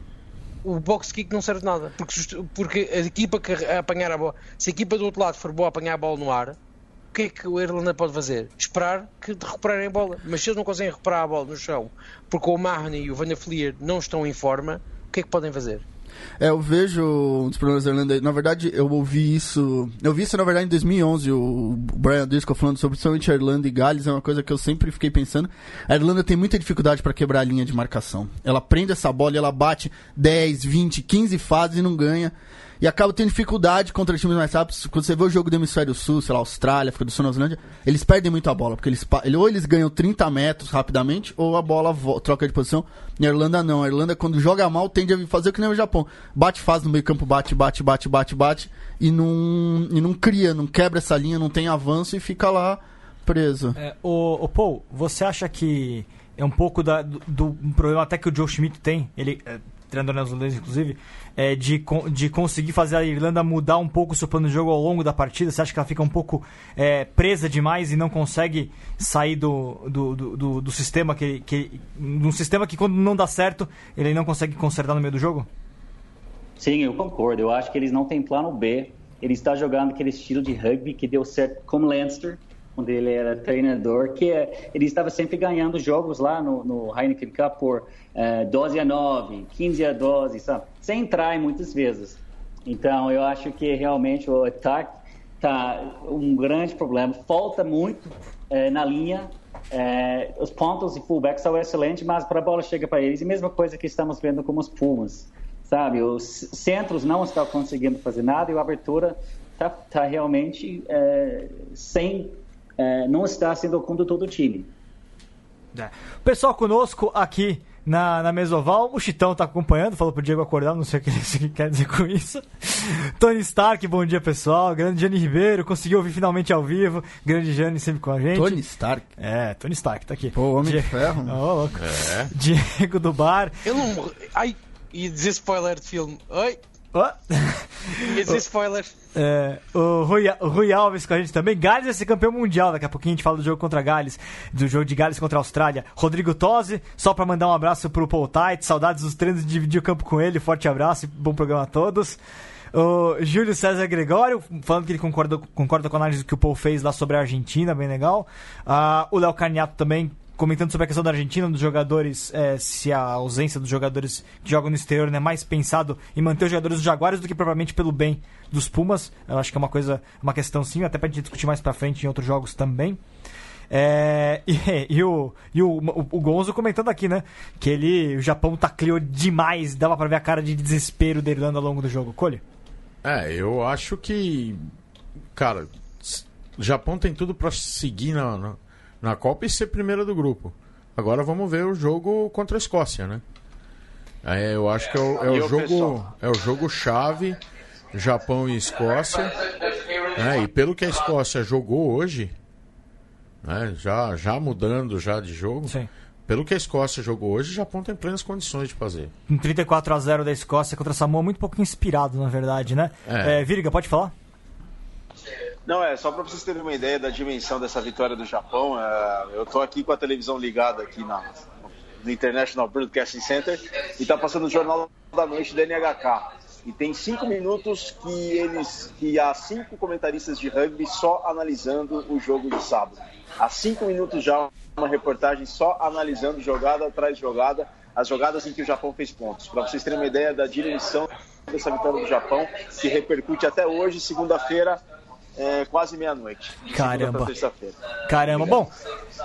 o box kick não serve de nada. Porque, porque a equipa que apanhar a bola, se a equipa do outro lado for boa a apanhar a bola no ar, o que é que a Irlanda pode fazer? Esperar que recuperem a bola. Mas se eles não conseguem recuperar a bola no chão, porque o Mahoney e o Van Fleer não estão em forma, o que é que podem fazer? É, eu vejo um dos problemas da Irlanda. Na verdade, eu ouvi isso. Eu vi isso, na verdade, em 2011. O Brian Driscoll falando sobre somente a Irlanda e Gales. É uma coisa que eu sempre fiquei pensando. A Irlanda tem muita dificuldade para quebrar a linha de marcação. Ela prende essa bola e ela bate 10, 20, 15 fases e não ganha e acaba tendo dificuldade contra times mais rápidos. Quando você vê o jogo do Hemisfério Sul, sei lá, Austrália, África do Sul, Nova Zelândia, eles perdem muito a bola, porque eles, ou eles ganham 30 metros rapidamente, ou a bola troca de posição. E a Irlanda não. A Irlanda, quando joga mal, tende a fazer o que nem o Japão. Bate faz no meio campo, bate, bate, bate, bate, bate, e não, e não cria, não quebra essa linha, não tem avanço e fica lá preso. É, o, o Paul, você acha que é um pouco da, do, do problema até que o Joe Schmidt tem? Ele... É treinador neozelandês, inclusive, é, de, de conseguir fazer a Irlanda mudar um pouco o seu plano de jogo ao longo da partida? Você acha que ela fica um pouco é, presa demais e não consegue sair do, do, do, do, do sistema que, que. um sistema que quando não dá certo, ele não consegue consertar no meio do jogo? Sim, eu concordo. Eu acho que eles não têm plano B ele está jogando aquele estilo de rugby que deu certo com Leinster, quando ele era treinador, que é, ele estava sempre ganhando jogos lá no, no Heineken Cup por uh, 12 a 9, 15 a 12, sabe? Sem entrar muitas vezes. Então, eu acho que realmente o ataque está um grande problema. Falta muito uh, na linha. Os pontos e fullbacks são excelentes, mas para a bola chega para eles. E mesma coisa que estamos vendo com os Pumas sabe? Os centros não estão conseguindo fazer nada e a abertura está tá realmente é, sem, é, não está sendo o condutor do time. É. Pessoal conosco aqui na, na Mesoval, o Chitão está acompanhando, falou pro Diego acordar, não sei o que ele quer dizer com isso. Tony Stark, bom dia pessoal. Grande Jane Ribeiro, conseguiu ouvir finalmente ao vivo. Grande Jane sempre com a gente. Tony Stark? É, Tony Stark, tá aqui. Pô, Homem Diego... de Ferro. Oh, louco. É. Diego do Bar. Eu não. Ai, e dizer spoiler de filme. Oi? Oh. Ia dizer spoiler. É, o, Rui, o Rui Alves com a gente também. Gales vai ser campeão mundial. Daqui a pouquinho a gente fala do jogo contra Gales, do jogo de Gales contra a Austrália. Rodrigo Tosi, só para mandar um abraço pro Paul Tite. Saudades dos treinos de dividir o campo com ele. Forte abraço e bom programa a todos. O Júlio César Gregório, falando que ele concorda, concorda com a análise que o Paul fez lá sobre a Argentina, bem legal. Uh, o Léo Carniato também comentando sobre a questão da Argentina, dos jogadores, é, se a ausência dos jogadores que jogam no exterior é né, mais pensado em manter os jogadores dos Jaguares do que propriamente pelo bem dos Pumas. Eu acho que é uma coisa, uma questão sim, até pra gente discutir mais pra frente em outros jogos também. É, e, e, o, e o, o, o, Gonzo comentando aqui, né? Que ele, o Japão tacleou demais, dava pra ver a cara de desespero da Irlanda ao longo do jogo. Colhe? É, eu acho que. Cara, o Japão tem tudo para seguir na, na, na Copa e ser primeira do grupo. Agora vamos ver o jogo contra a Escócia, né? É, eu acho que é o, é o jogo é o jogo chave Japão e Escócia. Né? E pelo que a Escócia jogou hoje, né? já, já mudando já de jogo, Sim. pelo que a Escócia jogou hoje, o Japão tem plenas condições de fazer. Um 34 a 0 da Escócia contra a Samoa, muito pouco inspirado, na verdade, né? É. É, Virga, pode falar? Não, é só para vocês terem uma ideia da dimensão dessa vitória do Japão. É, eu estou aqui com a televisão ligada aqui na, no International Broadcasting Center e está passando o Jornal da Noite da NHK. E tem cinco minutos que eles, que há cinco comentaristas de rugby só analisando o jogo de sábado. Há cinco minutos já uma reportagem só analisando jogada atrás jogada, as jogadas em que o Japão fez pontos. Para vocês terem uma ideia da dimensão dessa vitória do Japão, que repercute até hoje, segunda-feira, é, quase meia-noite. Caramba. Caramba. Bom,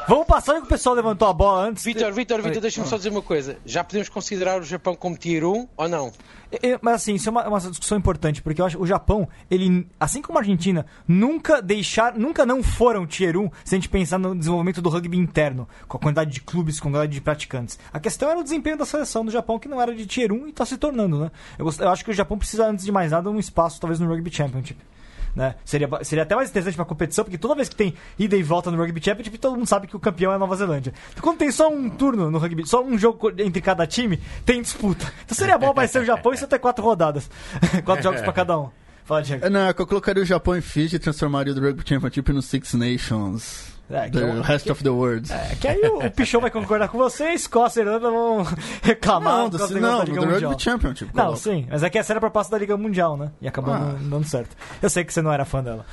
vamos passar que o pessoal levantou a bola antes. Vitor, Vitor, Vitor, deixa-me só dizer uma coisa. Já podemos considerar o Japão como tier 1 ou não? É, mas assim, isso é uma, uma, discussão importante, porque eu acho que o Japão, ele, assim como a Argentina, nunca deixar, nunca não foram tier 1 se a gente pensar no desenvolvimento do rugby interno, com a quantidade de clubes, com a quantidade de praticantes. A questão era o desempenho da seleção do Japão, que não era de tier 1 e está se tornando, né? Eu, eu acho que o Japão precisa, antes de mais nada, um espaço, talvez, no Rugby Championship. Né? Seria, seria até mais interessante pra competição, porque toda vez que tem ida e volta no Rugby Championship, todo mundo sabe que o campeão é a Nova Zelândia. Então, quando tem só um turno no rugby, só um jogo entre cada time, tem disputa. Então seria bom aparecer o Japão e você ter quatro rodadas. quatro jogos pra cada um. Fala, Diego. Não, eu colocaria o Japão em Fiji e transformaria o Rugby Championship no Six Nations. É, the é rest of the world. É, que aí o, o Pichon vai concordar com você, Escócia e Irlanda vão reclamar não, do, do não, da Liga do Mundial. Rugby Championship. Não, coloca. sim, mas é que essa era a proposta da Liga Mundial, né? E acabou ah. não dando certo. Eu sei que você não era fã dela.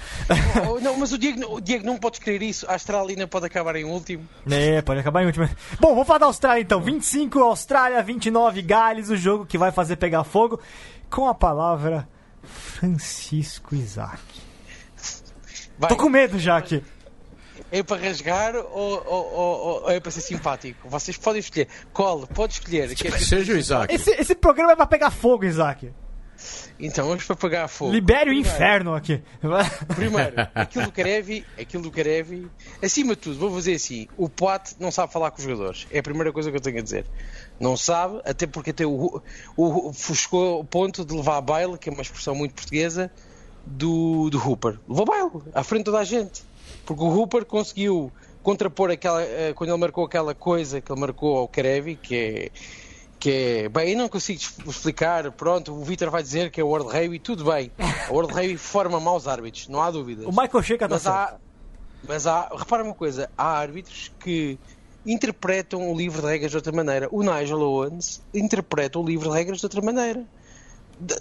Oh, não, mas o Diego, o Diego não pode crer isso. A Austrália ainda pode acabar em último. É, pode acabar em último. Bom, vamos falar da Austrália então. 25 Austrália, 29 Gales, o jogo que vai fazer pegar fogo. Com a palavra Francisco Isaac. Vai. Tô com medo já aqui. É para rasgar ou, ou, ou, ou, é para ser simpático? Vocês podem escolher. Cole, pode escolher. Que Seja o Isaac. Esse, esse programa é para pegar fogo, Isaac. Então vamos para pegar fogo. Libere o inferno aqui. Primeiro, aquilo do Karevi, aquilo do Karevi, acima de tudo, vou fazer assim: o Pote não sabe falar com os jogadores. É a primeira coisa que eu tenho a dizer. Não sabe, até porque até o, o, o fuscou o ponto de levar a baile, que é uma expressão muito portuguesa, do, do Hooper. Levou a baile, à frente de toda a gente. Porque o Hooper conseguiu contrapor aquela. Eh, quando ele marcou aquela coisa que ele marcou ao Karevi, que é. Que é, bem, eu não consigo explicar. Pronto, o Vitor vai dizer que é o World Rugby, tudo bem. O World Rugby forma maus árbitros, não há dúvidas. O Michael Sheikha está mas há, mas há, repara uma coisa: há árbitros que interpretam o livro de regras de outra maneira. O Nigel Owens interpreta o livro de regras de outra maneira.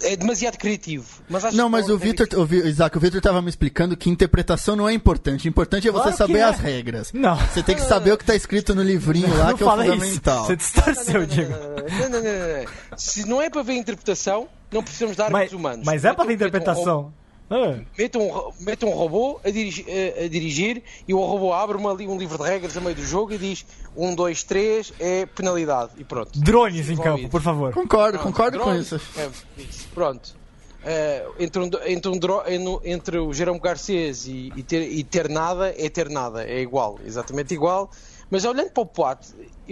É demasiado criativo. Mas acho Não, que mas o Victor, Rugby- o Vi- Isaac, o Victor tava me explicando que interpretação não é importante. O importante é você Claro saber é. as regras. Não. Você tem que saber o que tá escrito no livrinho lá, não que é o fala isso. fundamental. Você distorceu, Diego. Não, não, não. Se não é para ver interpretação, não precisamos dar Mas, humanos. mas é Metam- metam um interpretação. Ah, metam um, um robô a, dirigi- a- a dirigir e o robô abre uma, ali um livro de regras a meio do jogo e diz 1, 2, 3 é penalidade e pronto. drones em campo, por favor. Concordo, Pronto, concordo com drones, isso. é, isso, pronto. Eh, entre, um, entre, um dro- eno- entre o Jerome Garcês e, e ter, e ter nada é ter nada, é igual, exatamente igual. Mas olhando para o Poit,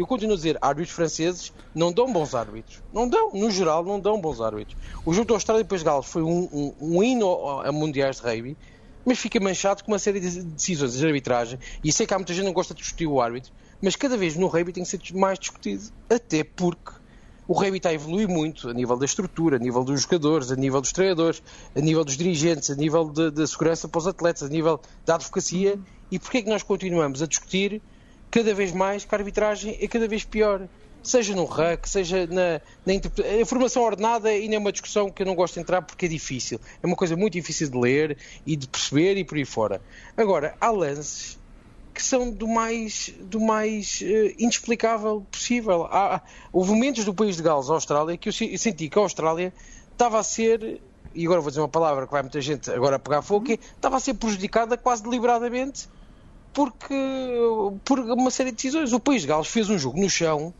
eu continuo a dizer: árbitros franceses não dão bons árbitros. Não dão, no geral, não dão bons árbitros. O jogo da Austrália e depois Gales foi um, um, um hino a mundiais de rugby, mas fica manchado com uma série de decisões de arbitragem. E sei que há muita gente que não gosta de discutir o árbitro, mas cada vez no rugby tem que ser mais discutido. Até porque o rugby está a evoluir muito a nível da estrutura, a nível dos jogadores, a nível dos treinadores, a nível dos dirigentes, a nível de- da segurança para os atletas, a nível da advocacia. E porquê é que nós continuamos a discutir cada vez mais que a arbitragem é cada vez pior? Seja no RAC, seja na, na interpre- a formação ordenada, ainda é uma discussão que eu não gosto de entrar porque é difícil. É uma coisa muito difícil de ler e de perceber e por aí fora. Agora, há lances que são do mais, do mais eh, inexplicável possível. Há, houve momentos do país de Gales, a Austrália, que eu senti que a Austrália estava a ser, e agora vou dizer uma palavra que vai muita gente agora pegar fogo, que é, estava a ser prejudicada quase deliberadamente porque, por uma série de decisões. O país de Gales fez um jogo no chão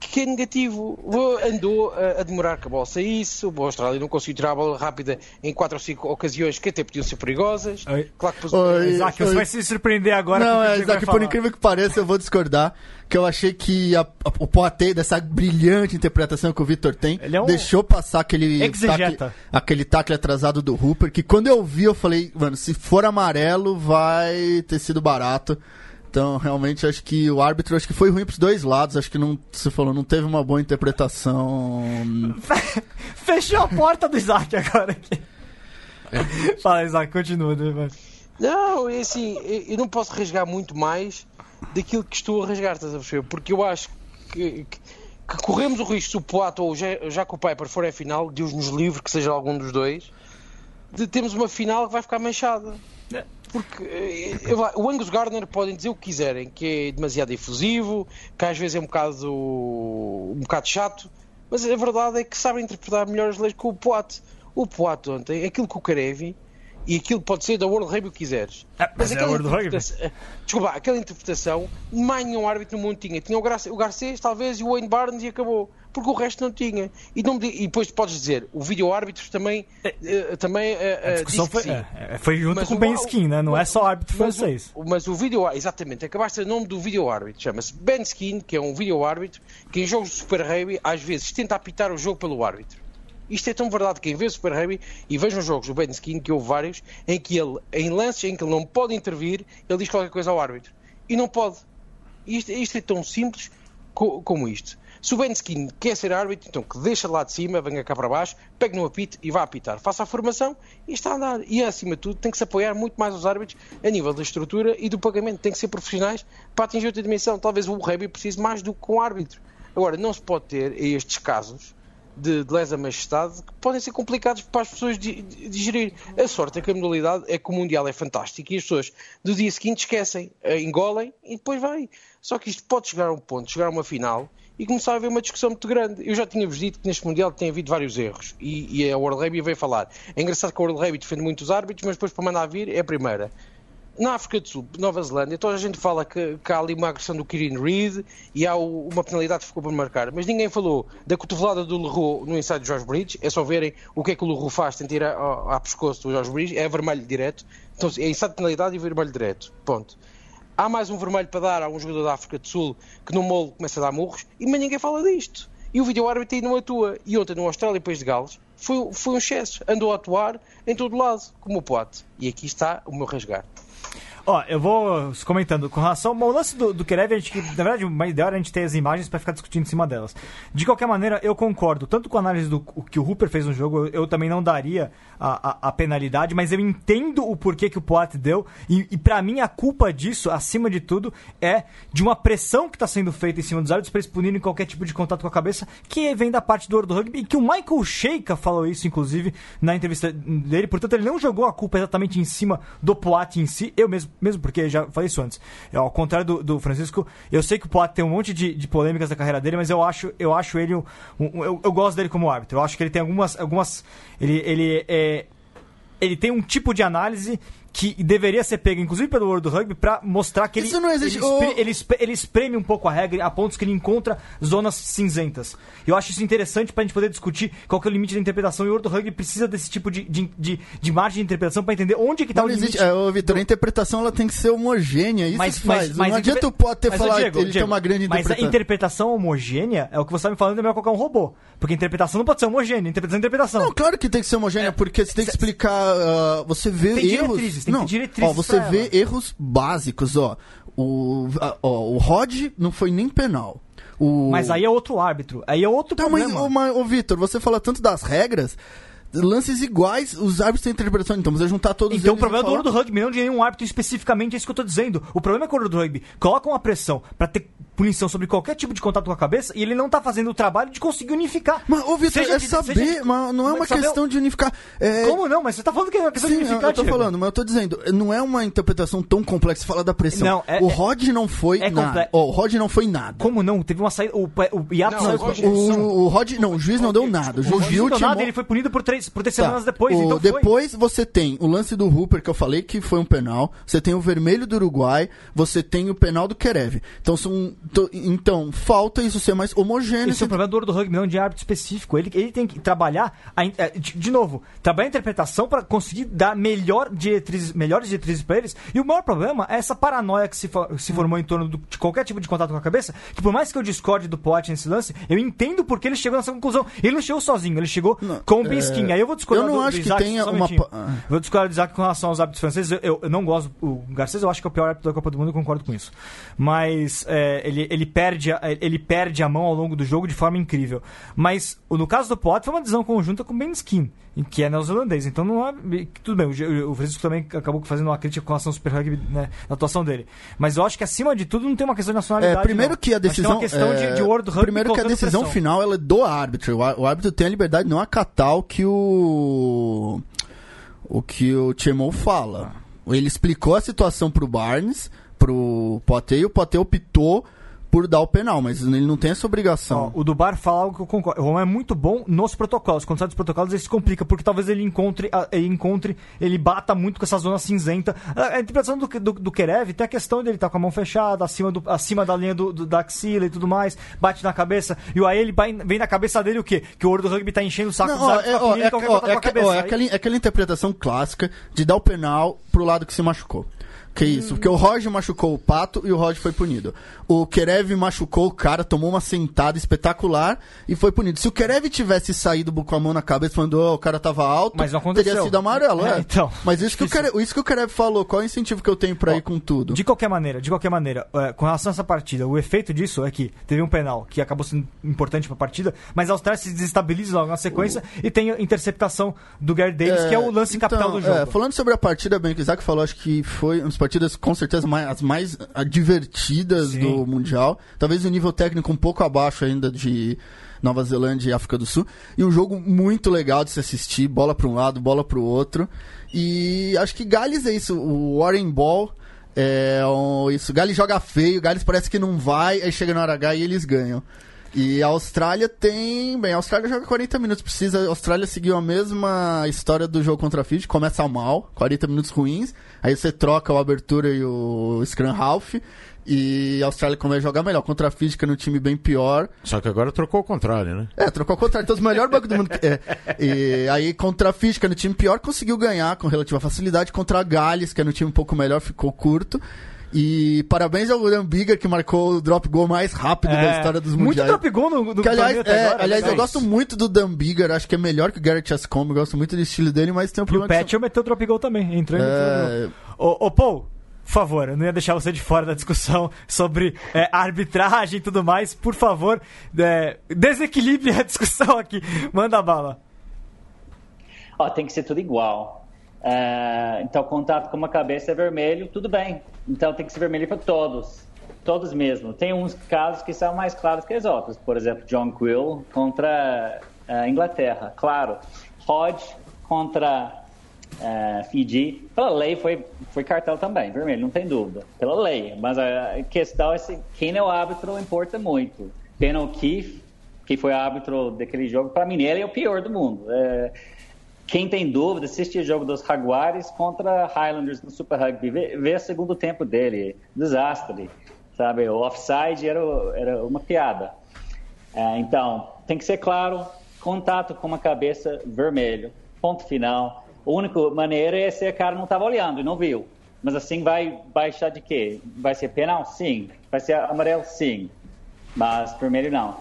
que é negativo. Andou a, demorar que a bola saísse, o Austrália não conseguiu tirar a bola rápida em quatro ou cinco ocasiões que até podiam ser perigosas. Oi. Claro que depois- Oi. Isaac, você vai se surpreender agora. Não, é, Isaac, por incrível que pareça, eu vou discordar. Que eu achei que a- a- o Poatê, dessa brilhante interpretação que o Vitor tem, é um deixou passar aquele exegeta. tacle, aquele tacle atrasado do Hooper, que quando eu vi, eu falei, mano, se for amarelo, vai ter sido barato. Então, realmente, acho que o árbitro acho que foi ruim pros dois lados. Acho que não, você falou, não teve uma boa interpretação. Fechou a porta do Isaac agora aqui. Fala, Isaac, continua. né. Não, é assim, eu não posso rasgar muito mais daquilo que estou a rasgar, estás a perceber? Porque eu acho que, que- que corremos o risco, se o Poato ou o Jaco Piper forem a final, Deus nos livre que seja algum dos dois, de termos uma final que vai ficar manchada. Porque eh, o Angus Gardner podem dizer o que quiserem, que é demasiado efusivo, que às vezes é um bocado, um bocado chato, mas a verdade é que sabem interpretar melhor as leis que o Poat. O Poat ontem, aquilo que o Karevi e aquilo pode ser da World Rugby o que quiseres. Ah, mas é aquela World Rugby. interpretação- Desculpa, aquela interpretação, mais nenhum árbitro no mundo tinha. Tinha o Garcês, talvez, e o Wayne Barnes e acabou. Porque o resto não tinha. E, não e depois podes dizer, o vídeo árbitro também, eh, também A discussão diz que foi, é, é, foi junto Mas com o o- Ben Skin, né? Não é só árbitro Mas o- francês. Mas o vídeo exatamente, acabaste o nome do vídeo árbitro, chama-se Ben Skin, que é um vídeo árbitro, que em jogos de Super Rugby às vezes tenta apitar o jogo pelo árbitro. Isto é tão verdade que quem vê Super Rugby e vejam jogos do Ben Skin, que houve vários, em que ele, em lances em que ele não pode intervir, ele diz qualquer coisa ao árbitro. E não pode. Isto, isto é tão simples co- como isto. Se o Ben Skin quer ser árbitro, então que deixa lá de cima, venha cá para baixo, pegue no apito e vá apitar. Faça a formação e está a andar. E acima de tudo tem que se apoiar muito mais os árbitros a nível da estrutura e do pagamento. Tem que ser profissionais para atingir outra dimensão. Talvez o rugby precise mais do que um árbitro. Agora, não se pode ter estes casos de, de lesa majestade que podem ser complicados para as pessoas di- di- digerir. A sorte é que a modalidade é que o Mundial é fantástico e as pessoas do dia seguinte esquecem, eh, engolem e depois vai. Só que isto pode chegar a um ponto, chegar a uma final e começar a haver uma discussão muito grande. Eu já tinha-vos dito que neste Mundial tem havido vários erros e, e a World Rugby veio falar. É engraçado que a World Rugby defende muito os árbitros, mas depois para mandar vir é a primeira. Na África do Sul, Nova Zelândia, toda a gente fala que, que há ali uma agressão do Kirin Reid e há o- uma penalidade que ficou para marcar, mas ninguém falou da cotovelada do Leroux no ensaio de Jorge Bridge. É só verem o que é que o Leroux faz, tenta ir a- a- à pescoço do Jorge Bridge, é vermelho direto. Então é ensaio de penalidade e vermelho direto. Ponto. Há mais um vermelho para dar a um jogador da África do Sul que no molo começa a dar murros e mas ninguém fala disto. E o vídeo árbitro aí não atua. E ontem no Austrália e País de Gales foi, foi um excesso. Andou a atuar em todo lado, como o pote. E aqui está o meu rasgar. Ó, eu vou comentando. Com relação ao lance do, do Kerev, a gente, na verdade, o mais ideal era a gente ter as imagens pra ficar discutindo em cima delas. De qualquer maneira, eu concordo, tanto com a análise do o que o Hooper fez no jogo, eu, eu também não daria a, a, a penalidade, mas eu entendo o porquê que o Poat deu, e, e para mim a culpa disso, acima de tudo, é de uma pressão que está sendo feita em cima dos árbitros para eles punirem qualquer tipo de contato com a cabeça, que vem da parte do World Rugby, e que o Michael Sheikha falou isso, inclusive, na entrevista dele, portanto ele não jogou a culpa exatamente em cima do Poat em si, eu mesmo mesmo porque já falei isso antes. Eu, ao contrário do, do, Francisco, eu sei que o Poit tem um monte de, de, polêmicas da carreira dele, mas eu acho, eu acho ele um, um eu, eu, gosto dele como árbitro. Eu acho que ele tem algumas, algumas ele, ele é, ele tem um tipo de análise que deveria ser pego, inclusive pelo World Rugby, para mostrar que ele, Isso não existe. ele, espreme, ele, ele, espreme um pouco a regra a pontos que ele encontra zonas cinzentas. Eu acho isso interessante para a gente poder discutir qual é o limite da interpretação e o World Rugby precisa desse tipo de, de, de, de margem de interpretação para entender onde que está o limite. É, Vitor, do... a interpretação ela tem que ser homogênea, isso mas, faz. Mas, mas, não adianta o pode ter falado que ele Diego, tem uma grande interpretação. Mas a interpretação homogênea é o que você está me falando, é melhor colocar um robô. Porque a interpretação não pode ser homogênea, interpretação é interpretação. Não, claro que tem que ser homogênea, é, porque você tem que explicar, uh, você vê tem erros... Diretrizes, tem não, diretrizes ó, você vê ela. erros básicos, ó. O, ó, o Rod não foi nem penal. O... Mas aí é outro árbitro, aí é outro então, problema. Mas, ô, ô Vitor, você fala tanto das regras, lances iguais, os árbitros têm interpretação, então você juntar todos Então o problema é do do rugby, não de nenhum árbitro especificamente, é isso que eu tô dizendo. O problema é que o do rugby coloca uma pressão para ter punição sobre qualquer tipo de contato com a cabeça e ele não tá fazendo o trabalho de conseguir unificar. Mas, ô Vitor, é de, saber, de, mas não é uma questão de unificar. É... Como não? Mas você tá falando que é uma questão Sim, de unificar, eu tô Diego. falando, mas eu tô dizendo, não é uma interpretação tão complexa falar da pressão. Não, é, o Rod não foi é nada. Oh, o Rod não foi nada. Como não? Teve uma saída, o, o Iato saiu com o, o Rod, não, o juiz não deu nada. O juiz o nada, ele foi punido por três, por três tá. semanas depois, o, então Depois foi. você tem o lance do Hooper, que eu falei que foi um penal, você tem o vermelho do Uruguai, você tem o penal do Kerev. Então são, então falta isso ser mais homogêneo. Esse é o problema do, do rugby, não de árbitro específico. Ele, ele tem que trabalhar, a, é, de, de, novo, trabalhar a interpretação para conseguir dar melhor diretrizes, melhores diretrizes para eles. E o maior problema é essa paranoia que se, se formou em torno do, de qualquer tipo de contato com a cabeça, que por mais que eu discorde do Pote nesse lance, eu entendo porque ele chegou nessa conclusão. Ele não chegou sozinho, ele chegou não, com o é... Biskin. Aí eu vou discordar eu não do, acho do Isaac, que tenha uma... Vou discordar do Isaac com relação aos árbitros franceses. Eu, eu, eu, não gosto... O Garcês eu acho que é o pior árbitro da Copa do Mundo, eu concordo com isso. Mas é, ele, ele, perde, ele perde a mão ao longo do jogo de forma incrível. Mas no caso do Potter foi uma decisão conjunta com o Ben Skin, que é neozelandês. Então não é. Tudo bem, o, Francisco também acabou fazendo uma crítica com relação ao Super Rugby né, na atuação dele. Mas eu acho que acima de tudo não tem uma questão de nacionalidade. É, primeiro não. que a decisão. Uma questão é, de, de World Rugby Primeiro que a decisão pressão. final ela é do árbitro. O árbitro tem a liberdade de não acatar o que o. O que o Chemou fala. Ele explicou a situação pro Barnes, pro Potter, e o Potter optou por dar o penal, mas ele não tem essa obrigação. Ó, o Dubar fala algo que eu concordo. O Romão é muito bom nos protocolos. Quando sai dos protocolos, ele se complica, porque talvez ele encontre, ele encontre, ele bata muito com essa zona cinzenta. A, interpretação do, do, do Kerev tem a questão dele estar tá com a mão fechada, acima, do, acima da linha do, do, da axila e tudo mais, bate na cabeça, e aí ele vem na cabeça dele o quê? Que o World Rugby tá enchendo o saco não, ó, é, ó, é, ó, é, ó, é, aquela, é aquela interpretação clássica de dar o penal pro lado que se machucou. Que isso, porque o Roger machucou o Pato e o Roger foi punido. O Kerev machucou o cara, tomou uma sentada espetacular e foi punido. Se o Kerev tivesse saído com a mão na cabeça falando oh, o cara tava alto, Mas não teria sido amarelo, é. é. Então, Mas isso que, o Kerev, isso que o Kerev falou, qual é o incentivo que eu tenho pra Ó, ir com tudo? De qualquer maneira, de qualquer maneira, é, com relação a essa partida, o efeito disso é que teve um penal que acabou sendo importante pra partida, mas a Austrália se desestabiliza logo na sequência o... e tem a interceptação do Gary Davis, é, que é o lance então, capital do jogo. É, falando sobre a partida, bem que o Isaac falou, acho que foi uma das partidas com certeza mais, as mais divertidas Sim. do Mundial. Talvez o nível técnico um pouco abaixo ainda de Nova Zelândia e África do Sul. E um jogo muito legal de se assistir, bola para um lado, bola para o outro. E acho que Gales é isso, o Warren Ball é um, isso. Gales joga feio, Gales parece que não vai, aí chega na hora H e eles ganham. E a Austrália tem. Bem, a Austrália joga 40 minutos. Precisa. A Austrália seguiu a mesma história do jogo contra a Fiji. Começa mal, 40 minutos ruins. Aí você troca o abertura e o Scrum Half. E a Austrália começa a jogar melhor. Contra a Fiji, que é no time bem pior. Só que agora trocou o contrário, né? É, trocou o contrário. Então, os melhores bancos do mundo. É. E aí, contra a Fiji, que é no time pior, conseguiu ganhar com relativa facilidade. Contra a Gales, que é no time um pouco melhor, ficou curto. E parabéns ao Dan Bigger, que marcou o drop goal mais rápido é, da história dos mundiais. Muito drop goal no, no que, aliás, é, agora, aliás eu gosto muito do Dan Bigger, acho que é melhor que o Garrett Chascombe, eu gosto muito do estilo dele, mas tem um problema... E o Patchell meteu drop goal também, entrou é... Ô, ô, Paul, por favor, eu não ia deixar você de fora da discussão sobre é, arbitragem e tudo mais. Por favor, é, desequilibre a discussão aqui. Manda bala. Ó, tem que ser tudo igual. Uh, então, contato com uma cabeça é vermelho, tudo bem. Então, tem que ser vermelho para todos. Todos mesmo. Tem uns casos que são mais claros que os outros. Por exemplo, John Quill contra a uh, Inglaterra, claro. Hodge contra uh, Fiji. Pela lei foi, foi cartel também, vermelho, não tem dúvida. Pela lei. Mas a questão é se quem é o árbitro importa muito. Ben O'Keefe, que foi árbitro daquele jogo, para mim ele é o pior do mundo. É, quem tem dúvida, assiste o jogo dos Jaguares contra Highlanders no Super Rugby. Vê, vê o segundo tempo dele. Desastre. Sabe? O offside era, era uma piada. É, então, tem que ser claro: contato com uma cabeça vermelho. Ponto final. A única maneira é se a cara não estava olhando e não viu. Mas assim vai baixar de quê? Vai ser penal? Sim. Vai ser amarelo? Sim. Mas vermelho não.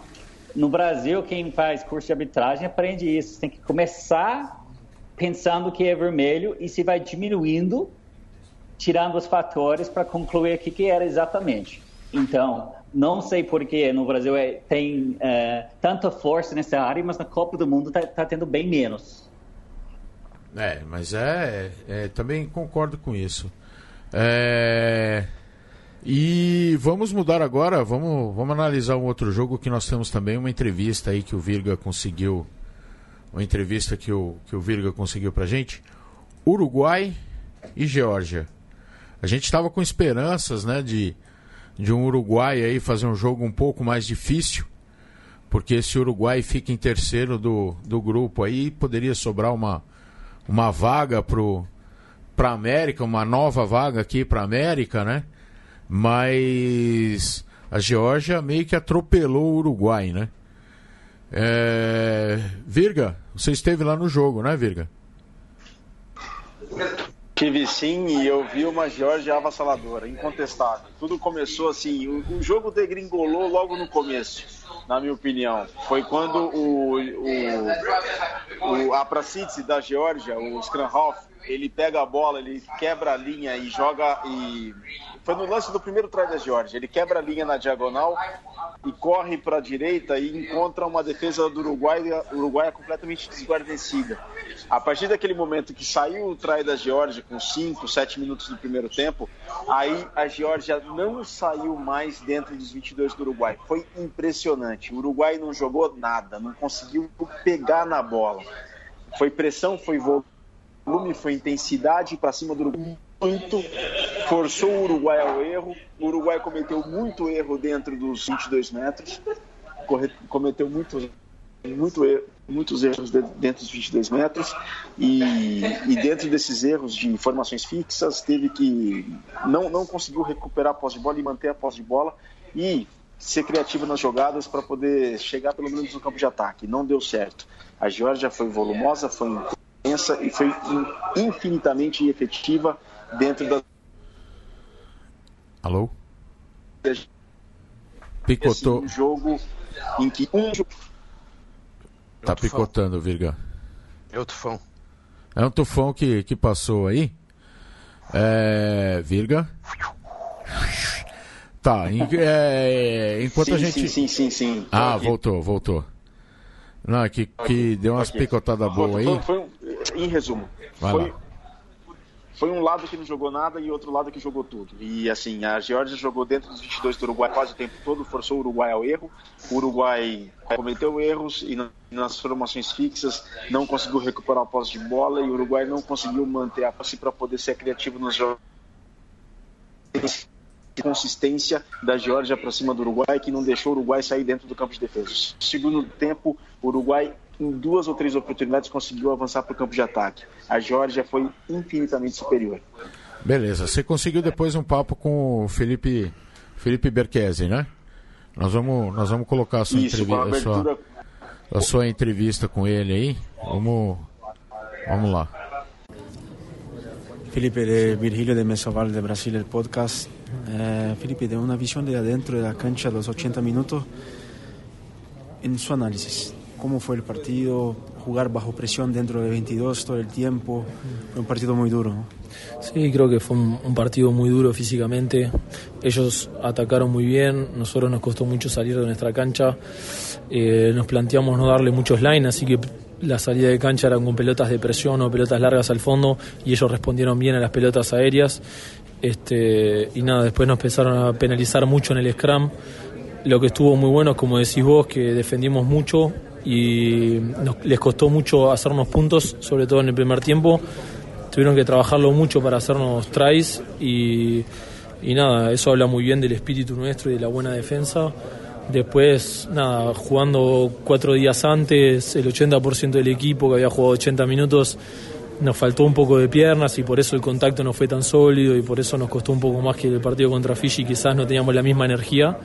No Brasil, quem faz curso de arbitragem aprende isso. Tem que começar pensando que é vermelho e se vai diminuindo, tirando os fatores para concluir o que, que era exatamente. Então, não sei por que no Brasil é, tem é, tanta força nessa área, mas na Copa do Mundo está tá tendo bem menos. É, mas é, é também concordo com isso. É, e vamos mudar agora, vamos, vamos analisar um outro jogo que nós temos também, uma entrevista aí que o Virga conseguiu uma entrevista que o, que o Virga conseguiu pra gente. Uruguai e Geórgia. A gente estava com esperanças, né, de, de um Uruguai aí fazer um jogo um pouco mais difícil, porque esse Uruguai fica em terceiro do, do grupo aí, poderia sobrar uma, uma vaga para América, uma nova vaga aqui para América, né? Mas a Geórgia meio que atropelou o Uruguai, né? É... Virga, você esteve lá no jogo, né, Virga? Tive sim e eu vi uma Georgia avassaladora, incontestável. Tudo começou assim, o, o, jogo degringolou logo no começo, na minha opinião. Foi quando o, o, o a Prasitsi da Geórgia, o Skranhoff, ele pega a bola, ele quebra a linha e joga e foi no lance do primeiro try da Georgia. Ele quebra a linha na diagonal e corre para a direita e encontra uma defesa do Uruguai, Uruguai completamente desguarnecida. A partir daquele momento que saiu o try da Georgia com 5, 7 minutos do primeiro tempo, aí a Georgia não saiu mais dentro dos 22 do Uruguai. Foi impressionante. O Uruguai não jogou nada, não conseguiu pegar na bola. Foi pressão, foi volume, foi intensidade para cima do Uruguai muito, forçou o Uruguai ao erro. O Uruguai cometeu muito erro dentro dos 22 metros, cometeu muito, muito erro, muitos erros dentro dos 22 metros e, e, dentro desses erros de formações fixas teve que não, não conseguiu recuperar a posse de bola e manter a posse de bola e ser criativo nas jogadas para poder chegar pelo menos no campo de ataque. Não deu certo. A Georgia foi volumosa, foi intensa e foi infinitamente efetiva dentro da. Alô? Picotou. Assim, um jogo em que um. Tá picotando, Virga. É o tufão. É um tufão que, que passou aí. É. Virga. Tá, em, é, enquanto sim, a gente. Sim, sim, sim, sim. Ah, voltou, voltou. Não, é que, que deu umas picotadas boas aí. Foi, foi, em resumo, Vai foi, lá foi um lado que não jogou nada e outro lado que jogou tudo. E assim, a Geórgia jogou dentro dos 22 do Uruguai quase o tempo todo, forçou o Uruguai ao erro. O Uruguai cometeu erros e nas formações fixas não conseguiu recuperar a posse de bola e o Uruguai não conseguiu manter a posse para poder ser criativo nos jogos consistência da Geórgia para cima do Uruguai que não deixou o Uruguai sair dentro do campo de defesa. Segundo tempo, o Uruguai em duas ou três oportunidades conseguiu avançar para o campo de ataque. A Geórgia foi infinitamente superior. Beleza, você conseguiu depois um papo com o Felipe, Felipe Berquese, né? Nós vamos, nós vamos colocar a sua, Isso, entrevi a, sua, a sua entrevista com ele aí. Vamos, vamos lá. Felipe de Virgilio de Mesoval de Brasil, el podcast. Eh, Felipe, de una visión de adentro de la cancha, los 80 minutos, en su análisis, cómo fue el partido, jugar bajo presión dentro de 22 todo el tiempo. Fue un partido muy duro. ¿no? Sí, creo que fue un, partido muy duro físicamente. Ellos atacaron muy bien, nosotros nos costó mucho salir de nuestra cancha. Eh, nos planteamos no darle muchos line, así que la salida de cancha eran con pelotas de presión o pelotas largas al fondo y ellos respondieron bien a las pelotas aéreas. Este, y nada, después nos empezaron a penalizar mucho en el scrum. Lo que estuvo muy bueno, como decís vos, que defendimos mucho y nos- les costó mucho hacernos puntos, sobre todo en el primer tiempo. Tuvieron que trabajarlo mucho para hacernos tries y, y nada, eso habla muy bien del espíritu nuestro y de la buena defensa. Después, nada, jugando cuatro días antes, el 80% del equipo que había jugado 80 minutos, nos faltó un poco de piernas y por eso el contacto no fue tan sólido y por eso nos costó un poco más que el partido contra Fiji, quizás no teníamos la misma energía.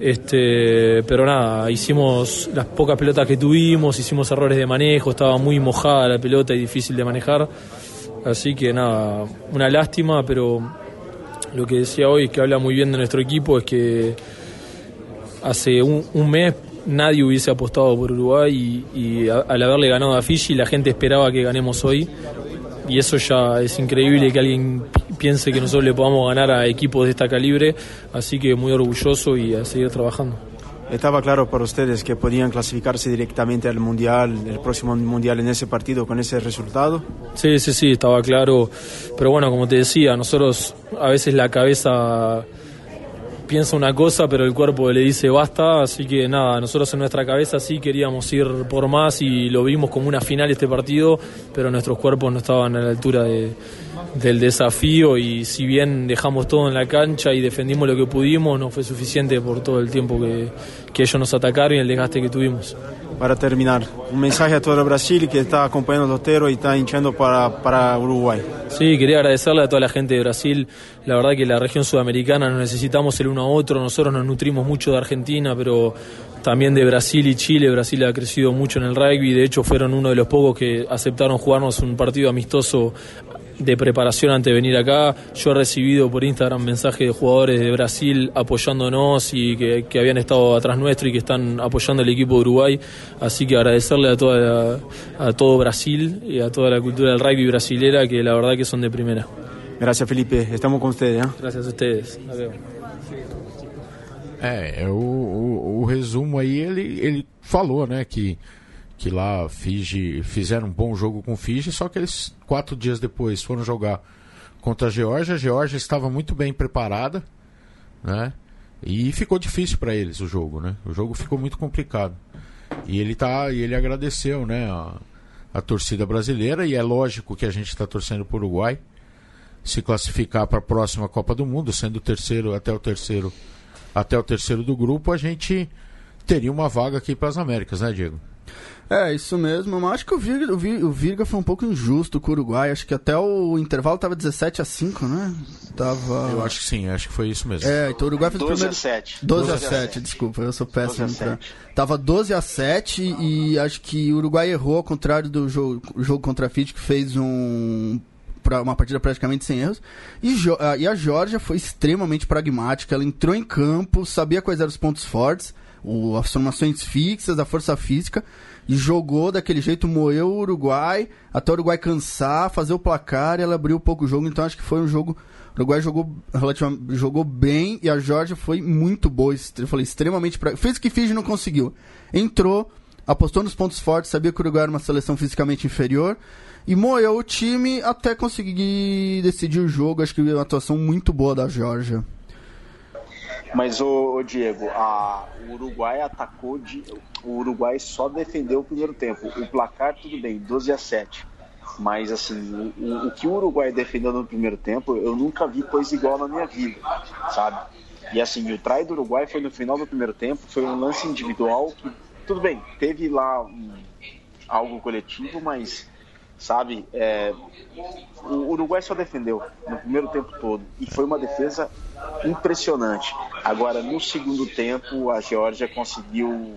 Este, pero nada, hicimos las pocas pelotas que tuvimos, hicimos errores de manejo, estaba muy mojada la pelota y difícil de manejar. Así que nada, una lástima, pero lo que decía hoy, que habla muy bien de nuestro equipo, es que hace un, mes nadie hubiese apostado por Uruguay y, al haberle ganado a Fiji la gente esperaba que ganemos hoy y eso ya es increíble que alguien pi- piense que nosotros le podamos ganar a equipos de esta calibre, así que muy orgulloso y a seguir trabajando. Estaba claro para ustedes que podían clasificarse directamente al Mundial, el próximo Mundial en ese partido con ese resultado. Sí, sí, sí, estaba claro. Pero bueno, como te decía, nosotros a veces la cabeza piensa una cosa, pero el cuerpo le dice basta. Así que nada, nosotros en nuestra cabeza sí queríamos ir por más y lo vimos como una final este partido, pero nuestros cuerpos no estaban a la altura de- del desafío. Y si bien dejamos todo en la cancha y defendimos lo que pudimos, no fue suficiente por todo el tiempo que, que ellos nos atacaron y el desgaste que tuvimos. Para terminar, un mensaje a todo el Brasil que está acompañando a Lotero y está hinchando para, para Uruguay. Sí, quería agradecerle a toda la gente de Brasil. La verdad que la región sudamericana nos necesitamos el uno a otro. Nosotros nos nutrimos mucho de Argentina, pero también de Brasil y Chile. Brasil ha crecido mucho en el rugby. De hecho, fueron uno de los pocos que aceptaron jugarnos un partido amistoso de preparación antes de venir acá. Yo he recibido por Instagram mensajes de jugadores de Brasil apoyándonos y que, que habían estado atrás nuestro y que están apoyando el equipo de Uruguay. Así que agradecerle a, toda la- a todo Brasil y a toda la cultura del rugby brasilera que la verdad que son de primera. Gracias Felipe, estamos con ustedes. ¿eh? Gracias a ustedes. Vemos. É, é o, o, o resumo aí, ele, ele falou, né, que, que lá Fiji, fizeram um bom jogo com Fiji, só que eles, quatro dias depois, foram jogar contra a Geórgia. A Geórgia estava muito bem preparada, né, e ficou difícil para eles o jogo, né, o jogo ficou muito complicado. E ele, tá, e ele agradeceu, né, a, a torcida brasileira, e é lógico que a gente está torcendo para o Uruguai se classificar para a próxima Copa do Mundo, sendo o terceiro até o terceiro até o terceiro do grupo, a gente teria uma vaga aqui para as Américas, né, Diego? É, isso mesmo. Mas acho que o Virga, o Vi- o Virga foi um pouco injusto com o Uruguai. Acho que até o intervalo tava 17 a 5, né? Tava. Eu acho que sim, acho que foi isso mesmo. É, então o Uruguai fez o 12 primeiro. a 7. 12 a 7, desculpa, eu sou péssimo 12 a pra... 7. Tava 12 a 7 e acho que o Uruguai errou, ao contrário do jogo, jogo contra a Fiji, que fez um uma partida praticamente sem erros. E, ah, e a Georgia foi extremamente pragmática, ela entrou em campo, sabia quais eram os pontos fortes, o- as formações fixas, a força física, e jogou daquele jeito, moeu o Uruguai, até o Uruguai cansar, fazer o placar, e ela abriu pouco o jogo, então acho que foi um jogo o Uruguai jogou, relativamente, jogou bem e a Georgia foi muito boa. Eu falei, extremamente. Pra... Fez o que Fiji não conseguiu. Entrou, apostou nos pontos fortes, sabia que o Uruguai era uma seleção fisicamente inferior e moeu o time até conseguir decidir o jogo. Acho que uma atuação muito boa da Georgia. Mas, ô, Diego, a, o Uruguai atacou, de, o Uruguai só defendeu o primeiro tempo. O placar, tudo bem, 12 a 7. Mas, assim, o, o- o que o Uruguai defendeu no primeiro tempo, eu nunca vi coisa igual na minha vida, sabe? E, assim, o try do Uruguai foi no final do primeiro tempo, foi um lance individual que, tudo bem, teve lá um- algo coletivo, mas, sabe, é, o Uruguai só defendeu no primeiro tempo todo e foi uma defesa impressionante. Agora, no segundo tempo, a Geórgia conseguiu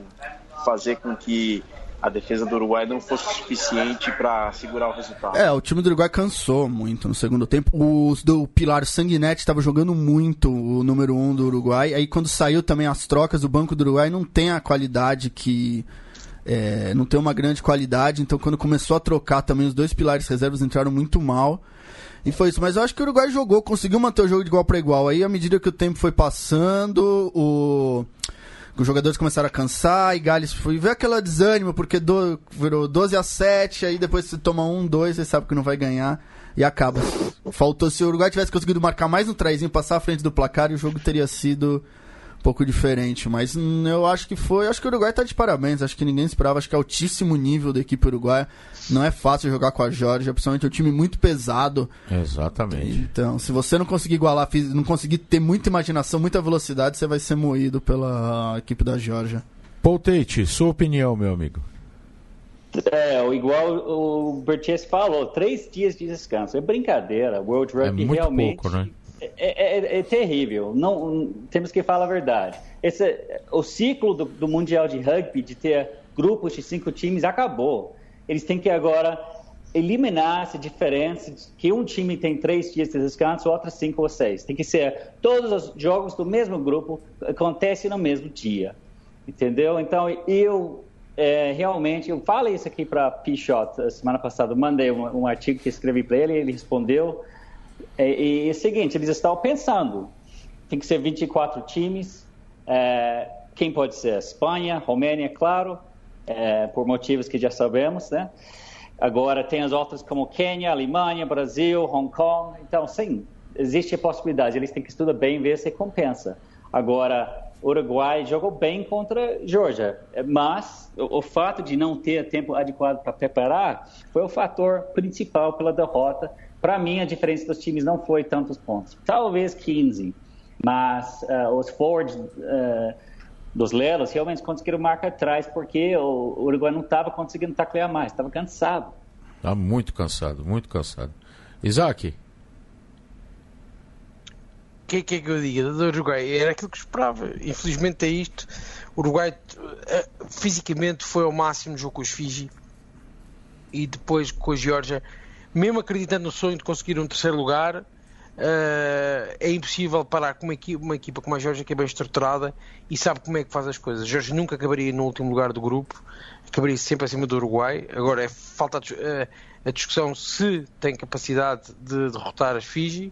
fazer com que a defesa do Uruguai não fosse suficiente para segurar o resultado. É, o time do Uruguai cansou muito no segundo tempo. Os do Pilar Sanguinetti estavam jogando muito o número um do Uruguai. Aí quando saiu também as trocas, o banco do Uruguai não tem a qualidade que é, não tem uma grande qualidade, então quando começou a trocar também os dois pilares reservas entraram muito mal. E foi isso, mas eu acho que o Uruguai jogou, conseguiu manter o jogo de igual para igual. Aí, à medida que o tempo foi passando, o os jogadores começaram a cansar e Gales foi ver aquela desânimo, porque do, virou 12 a 7, aí depois você toma um, dois, você sabe que não vai ganhar e acaba. Faltou se o Uruguai tivesse conseguido marcar mais um trezinho, passar à frente do placar, e o jogo teria sido pouco diferente. Mas hum, eu acho que foi. Acho que o Uruguai tá de parabéns. Acho que ninguém esperava. Acho que é altíssimo nível da equipe uruguaia. Não é fácil jogar com a Georgia, principalmente é um time muito pesado. Exatamente. Então, se você não conseguir igualar, não conseguir ter muita imaginação, muita velocidade, você vai ser moído pela equipe da Georgia. Paul Tate, sua opinião, meu amigo. É, igual o Bertius falou, três dias de descanso. É brincadeira. O World Rugby é muito realmente pouco, né? É, é, é, terrível. Não, temos que falar a verdade. Esse, o ciclo do, do Mundial de Rugby, de ter grupos de cinco times, acabou. Eles têm que agora eliminar essa diferença que um time tem três dias de descanso, outro cinco ou seis. Tem que ser todos os jogos do mesmo grupo acontecem no mesmo dia, entendeu? Então eu é, realmente eu falei isso aqui para Pichot semana passada, mandei um, um artigo que escrevi para ele, ele respondeu. É, e é o seguinte, eles estão pensando, tem que ser 24 times. É, quem pode ser? Espanha, Romênia, claro é, por motivos que já sabemos, né? Agora tem as outras como Quênia, Alemanha, Brasil, Hong Kong. Então, sim, existe a possibilidade. Eles têm que estudar bem, ver se compensa. Agora, Uruguai jogou bem contra Georgia, mas o, o fato de não ter tempo adequado para preparar foi o fator principal pela derrota. Para mim, a diferença dos times não foi tantos pontos, talvez 15, mas uh, os forwards uh, dos Lelos realmente conseguiram marcar atrás porque o Uruguai não estava conseguindo taclear mais, estava cansado. Está muito cansado, muito cansado. Isaac? O que, que é que eu digo do Uruguai? Era aquilo que esperava. Infelizmente é isto. O Uruguai eh, fisicamente foi ao máximo no jogo com os Fiji e depois com a Geórgia, mesmo acreditando no sonho de conseguir um terceiro lugar, Uh, é impossível parar com uma equipa, uma equipa como a Jorge que é bem estruturada e sabe como é que faz as coisas. A Jorge nunca acabaria no último lugar do grupo, acabaria sempre acima do Uruguai. Agora é falta a, uh, a discussão se tem capacidade de derrotar as Fiji.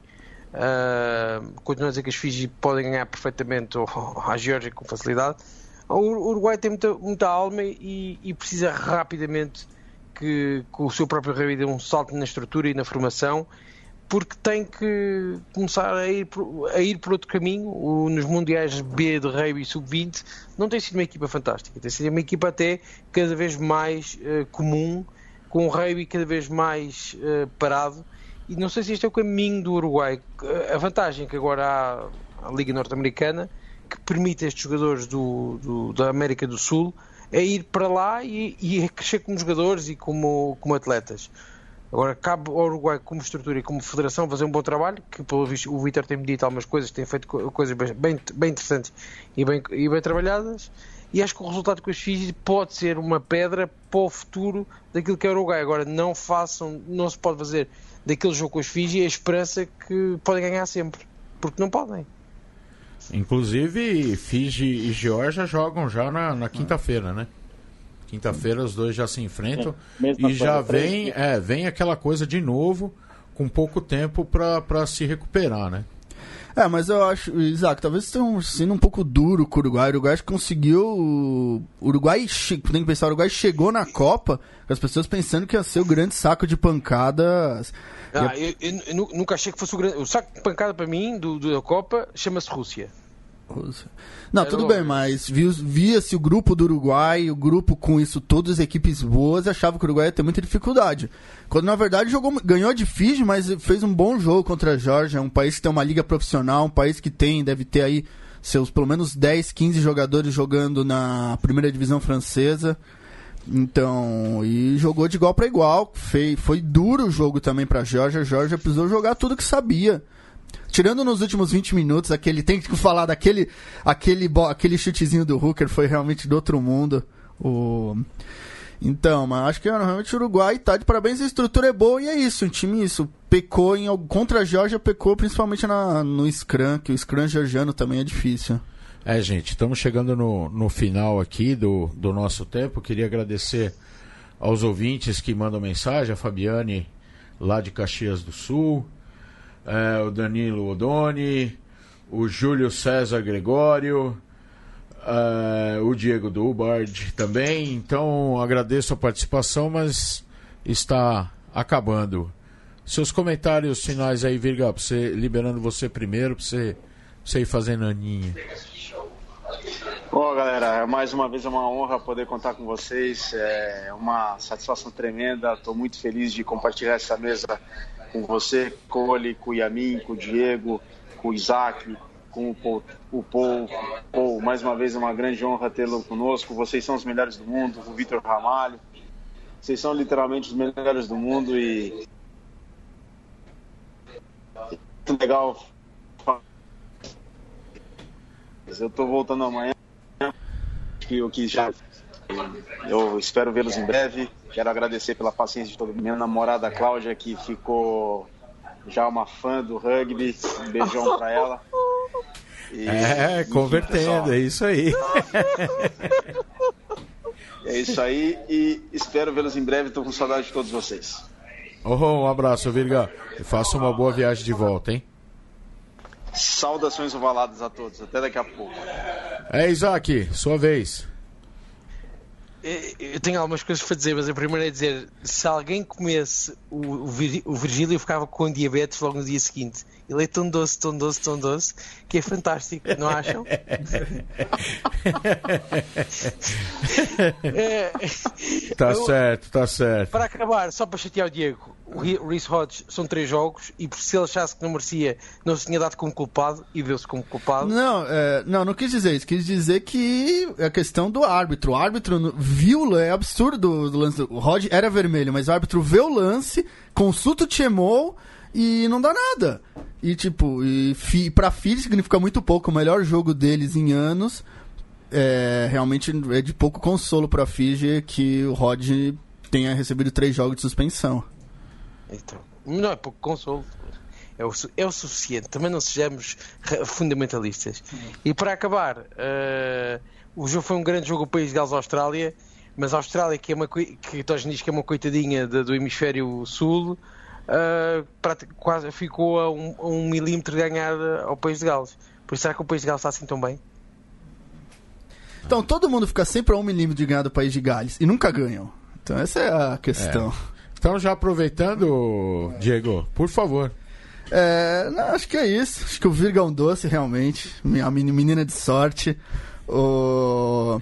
Uh, continuo a dizer que as Fiji podem ganhar perfeitamente a Geórgia com facilidade. O Uruguai tem muita, muita alma e, e precisa rapidamente que, que o seu próprio rei dê um salto na estrutura e na formação porque tem que começar a ir, por, a ir por outro caminho. O, nos Mundiais B de Rugby Sub-20 não tem sido uma equipa fantástica, tem sido uma equipa até cada vez mais uh, comum, com o rugby cada vez mais uh, parado. E não sei se este é o caminho do Uruguai. A vantagem que agora há a Liga Norte-Americana, que permite a estes jogadores do, do, da América do Sul a ir para lá e, e a crescer como jogadores e como, como atletas. Agora, cabe ao Uruguai, como estrutura e como federação, fazer um bom trabalho, que pelo visto o Vitor tem medido algumas coisas, tem feito coisas bem, bem interessantes e bem, e bem trabalhadas, e acho que o resultado com as Fiji pode ser uma pedra para o futuro daquilo que é o Uruguai. Agora, não façam, não se pode fazer daquele jogo com as Fiji a esperança que podem ganhar sempre, porque não podem. Inclusive, Fiji e Geórgia jogam já na, na quinta-feira, né? Quinta-feira os dois já se enfrentam é, e já vem, é, vem aquela coisa de novo com pouco tempo para se recuperar, né? É, mas eu acho, Isaac, talvez tenha sendo um pouco duro com o Uruguai. O Uruguai conseguiu. O Uruguai, tem que pensar, o Uruguai chegou na Copa com as pessoas pensando que ia ser o grande saco de pancadas. Ah, eu, eu, eu, nunca achei que fosse o grande. O saco de pancada para mim do, do da Copa chama-se Rússia. Não, Era tudo bem, mas via-se o grupo do Uruguai, o grupo com isso, todas as equipes boas, achava que o Uruguai ia ter muita dificuldade. Quando na verdade jogou, ganhou de Fiji, mas fez um bom jogo contra a Georgia, um país que tem uma liga profissional, um país que tem, deve ter aí seus pelo menos 10, 15 jogadores jogando na primeira divisão francesa. Então, e jogou de igual para igual. Foi, foi duro o jogo também para Georgia. Georgia precisou jogar tudo que sabia. Tirando nos últimos 20 minutos, aquele tem que falar daquele aquele, aquele chutezinho do Hooker foi realmente do outro mundo. O então, mas acho que realmente o Uruguai tá de parabéns, a estrutura é boa e é isso, o time isso pecou em contra a Georgia, pecou principalmente na, no Scrum, que o Scrum georgiano também é difícil. É, gente, estamos chegando no, no final aqui do, do nosso tempo. Queria agradecer aos ouvintes que mandam mensagem, a Fabiane lá de Caxias do Sul, é, o Danilo Odoni, o Júlio César Gregório, é, o Diego Dubard também. Então agradeço a participação, mas está acabando. Seus comentários finais aí, Virga, você, liberando você primeiro, para você, você ir fazendo aninha. Bom, galera, mais uma vez é uma honra poder contar com vocês. É uma satisfação tremenda. Estou muito feliz de compartilhar essa mesa com você, Cole, com o Yamin, com o Diego, com o Isaac, com o Paul. O Paul. Paul mais uma vez é uma grande honra tê-lo conosco. Vocês são os melhores do mundo. O Vitor Ramalho. Vocês são literalmente os melhores do mundo e. Muito legal. Eu estou voltando amanhã que o que já eu espero vê-los em breve. Quero agradecer pela paciência de todo mundo. Minha namorada Cláudia, que ficou já uma fã do rugby. Um beijão pra ela. E, é, convertendo, é isso aí. É isso aí e espero vê-los em breve. Estou com saudade de todos vocês. Oh, um abraço, Virga. E faça uma boa viagem de volta, hein? Saudações ovaladas a todos. Até daqui a pouco. É, Isaac, sua vez. Eu tenho algumas coisas para dizer, mas a primeira é dizer: se alguém comesse o, o Virgílio, ficava com diabetes logo no dia seguinte. Ele é tão doce, tão doce, tão doce, que é fantástico, não acham? tá é, certo, tá certo. Para acabar, só para chatear o Diego, o Reese Hodge são três jogos e se ele achasse que não merecia, não se tinha dado como culpado e viu-se como culpado. Não, é, não, não quis dizer isso. Quis dizer que a questão do árbitro. O árbitro viu, é absurdo o lance. O Hodge era vermelho, mas o árbitro vê o lance, consulta o Chemol e não dá nada. E tipo, e fi, pra Philly significa muito pouco. O melhor jogo deles em anos. É, realmente é de pouco consolo pra Fiji que o Rod tenha recebido três jogos de suspensão. Então, não é pouco consolo. É o, é o suficiente. Também não sejamos fundamentalistas. E para acabar, uh, o jogo foi um grande jogo o País de Gales-Austrália, mas a Austrália, que é uma que todos diz que é uma coitadinha de, do hemisfério sul, uh, quase ficou a um, a um, milímetro de ganhar ao País de Gales. Por isso, será que o País de Gales está assim tão bem? Então, todo mundo fica sempre a um milímetro de ganhar do País de Gales e nunca ganham. Então, essa é a questão. É. Então, já aproveitando, Diego, por favor. É, não, acho que é isso. Acho que o Virga um doce, realmente. Minha menina de sorte. O...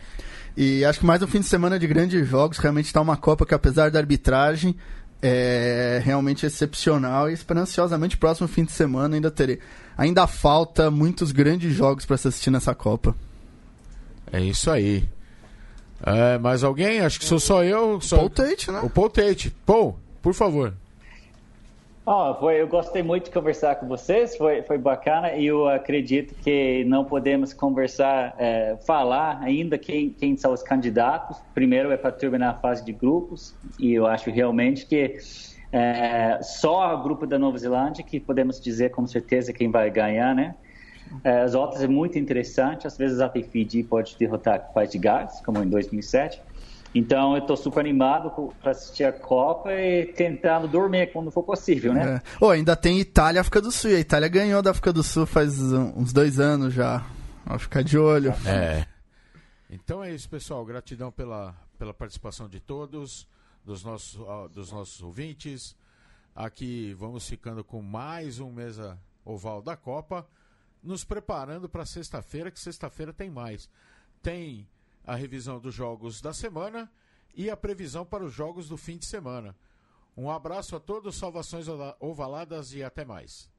E acho que mais um fim de semana de grandes jogos. Realmente está uma Copa que, apesar da arbitragem, é realmente excepcional. E esperanciosamente, próximo fim de semana ainda terei. Ainda falta muitos grandes jogos para se assistir nessa Copa. É isso aí. É, mais alguém? Acho que sou só eu. Só... Paul Tate, né? O Paul Tate. Paul, por favor. Oh, foi, eu gostei muito de conversar com vocês, foi, foi bacana e eu acredito que não podemos conversar, é, falar ainda quem, quem são os candidatos. Primeiro é para terminar a fase de grupos e eu acho realmente que é, só o grupo da Nova Zelândia que podemos dizer com certeza quem vai ganhar, né? É, as outras é muito interessante, às vezes até Fiji pode derrotar o País de Gales, como em 2007. Então eu estou super animado para assistir a Copa e tentando dormir quando for possível, né? É. Oh, ainda tem Itália e África do Sul. E a Itália ganhou da África do Sul faz uns dois anos já. Vamos ficar de olho. É. Então é isso, pessoal. Gratidão pela, pela participação de todos, dos nossos, dos nossos ouvintes. Aqui vamos ficando com mais um mesa oval da Copa nos preparando para sexta-feira, que sexta-feira tem mais. Tem a revisão dos jogos da semana e a previsão para os jogos do fim de semana. Um abraço a todos, salvações ovaladas e até mais.